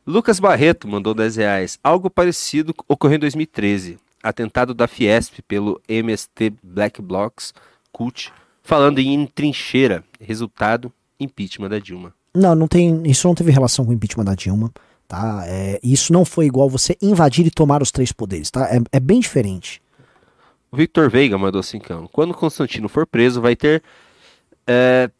Lucas Barreto mandou 10 reais. Algo parecido ocorreu em 2013 atentado da Fiesp pelo MST Black Blocs Cult, falando em trincheira, resultado, impeachment da Dilma. Não, não tem, isso não teve relação com o impeachment da Dilma, tá? É, isso não foi igual você invadir e tomar os três poderes, tá? É, é bem diferente. O Victor Veiga mandou assim, cão. Quando Constantino for preso, vai ter é,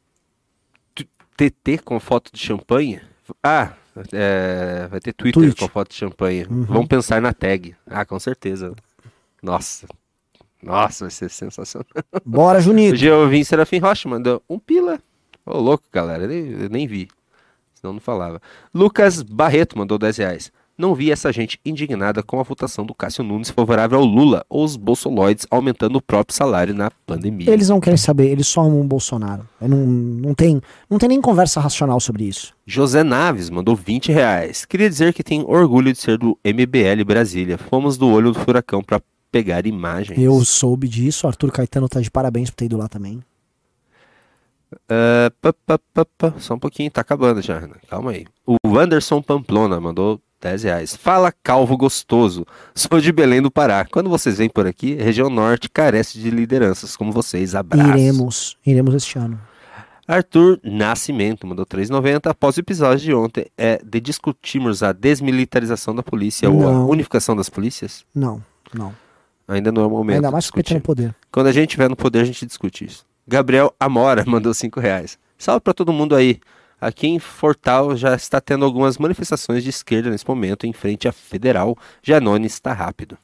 TT com foto de champanhe? Ah, é, vai ter Twitter Tweet. com foto de champanhe. Uhum. Vamos pensar na tag. Ah, com certeza. Nossa, Nossa, vai ser sensacional. Bora, Junito. Hoje eu vim Serafim Rocha, mandou um pila. Ô, louco, galera, eu nem, eu nem vi. Senão não falava. Lucas Barreto mandou 10 reais. Não vi essa gente indignada com a votação do Cássio Nunes favorável ao Lula ou os bolsoloides aumentando o próprio salário na pandemia. Eles não querem saber, eles só amam o Bolsonaro. Não, não, tem, não tem nem conversa racional sobre isso. José Naves mandou 20 reais. Queria dizer que tem orgulho de ser do MBL Brasília. Fomos do olho do furacão para pegar imagens. Eu soube disso, Arthur Caetano tá de parabéns por ter ido lá também. Uh, pá, pá, pá, Só um pouquinho, tá acabando já, calma aí. O Wanderson Pamplona mandou 10 reais. Fala, calvo gostoso. Sou de Belém do Pará. Quando vocês vêm por aqui, região norte carece de lideranças como vocês. Abraços. Iremos, iremos este ano. Arthur Nascimento mandou 3,90. Após o episódio de ontem, é de discutirmos a desmilitarização da polícia não. ou a unificação das polícias? Não, não. Ainda não é o momento. Ainda mais porque tem poder. Quando a gente estiver no poder, a gente discute isso. Gabriel Amora mandou 5 reais. Salve para todo mundo aí. Aqui em Fortal já está tendo algumas manifestações de esquerda nesse momento em frente à Federal. Janone está rápido.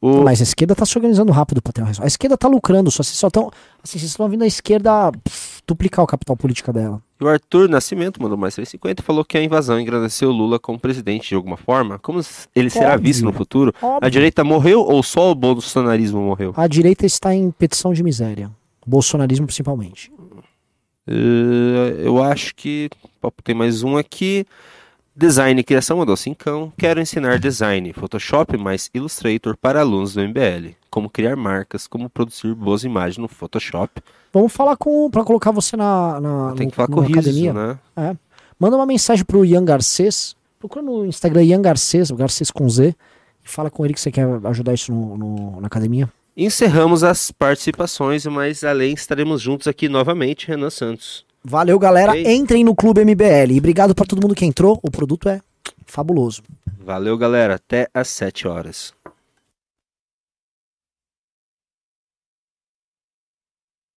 O... Mas a esquerda está se organizando rápido para ter uma resposta. A esquerda está lucrando, só vocês só estão. Assim, vocês estão vindo a esquerda pff, duplicar o capital político dela. E o Arthur Nascimento mandou mais 350 e falou que a invasão engrandeceu Lula como presidente de alguma forma. Como ele será Óbvio. visto no futuro? Óbvio. A direita morreu ou só o bolsonarismo morreu? A direita está em petição de miséria. O bolsonarismo principalmente. Uh, eu acho que tem mais um aqui. Design e criação mandou cincão. Quero ensinar design, Photoshop mais Illustrator para alunos do MBL. Como criar marcas, como produzir boas imagens no Photoshop. Vamos falar com para colocar você na, na Tem que falar com o Riso, né? É. Manda uma mensagem pro Ian Garcês. Procura no Instagram Ian Garcês, Garcês com Z. E fala com ele que você quer ajudar isso no, no na academia. Encerramos as participações, mas além estaremos juntos aqui novamente, Renan Santos. Valeu, galera. Okay. Entrem no Clube MBL. E obrigado para todo mundo que entrou. O produto é fabuloso. Valeu, galera. Até às 7 horas.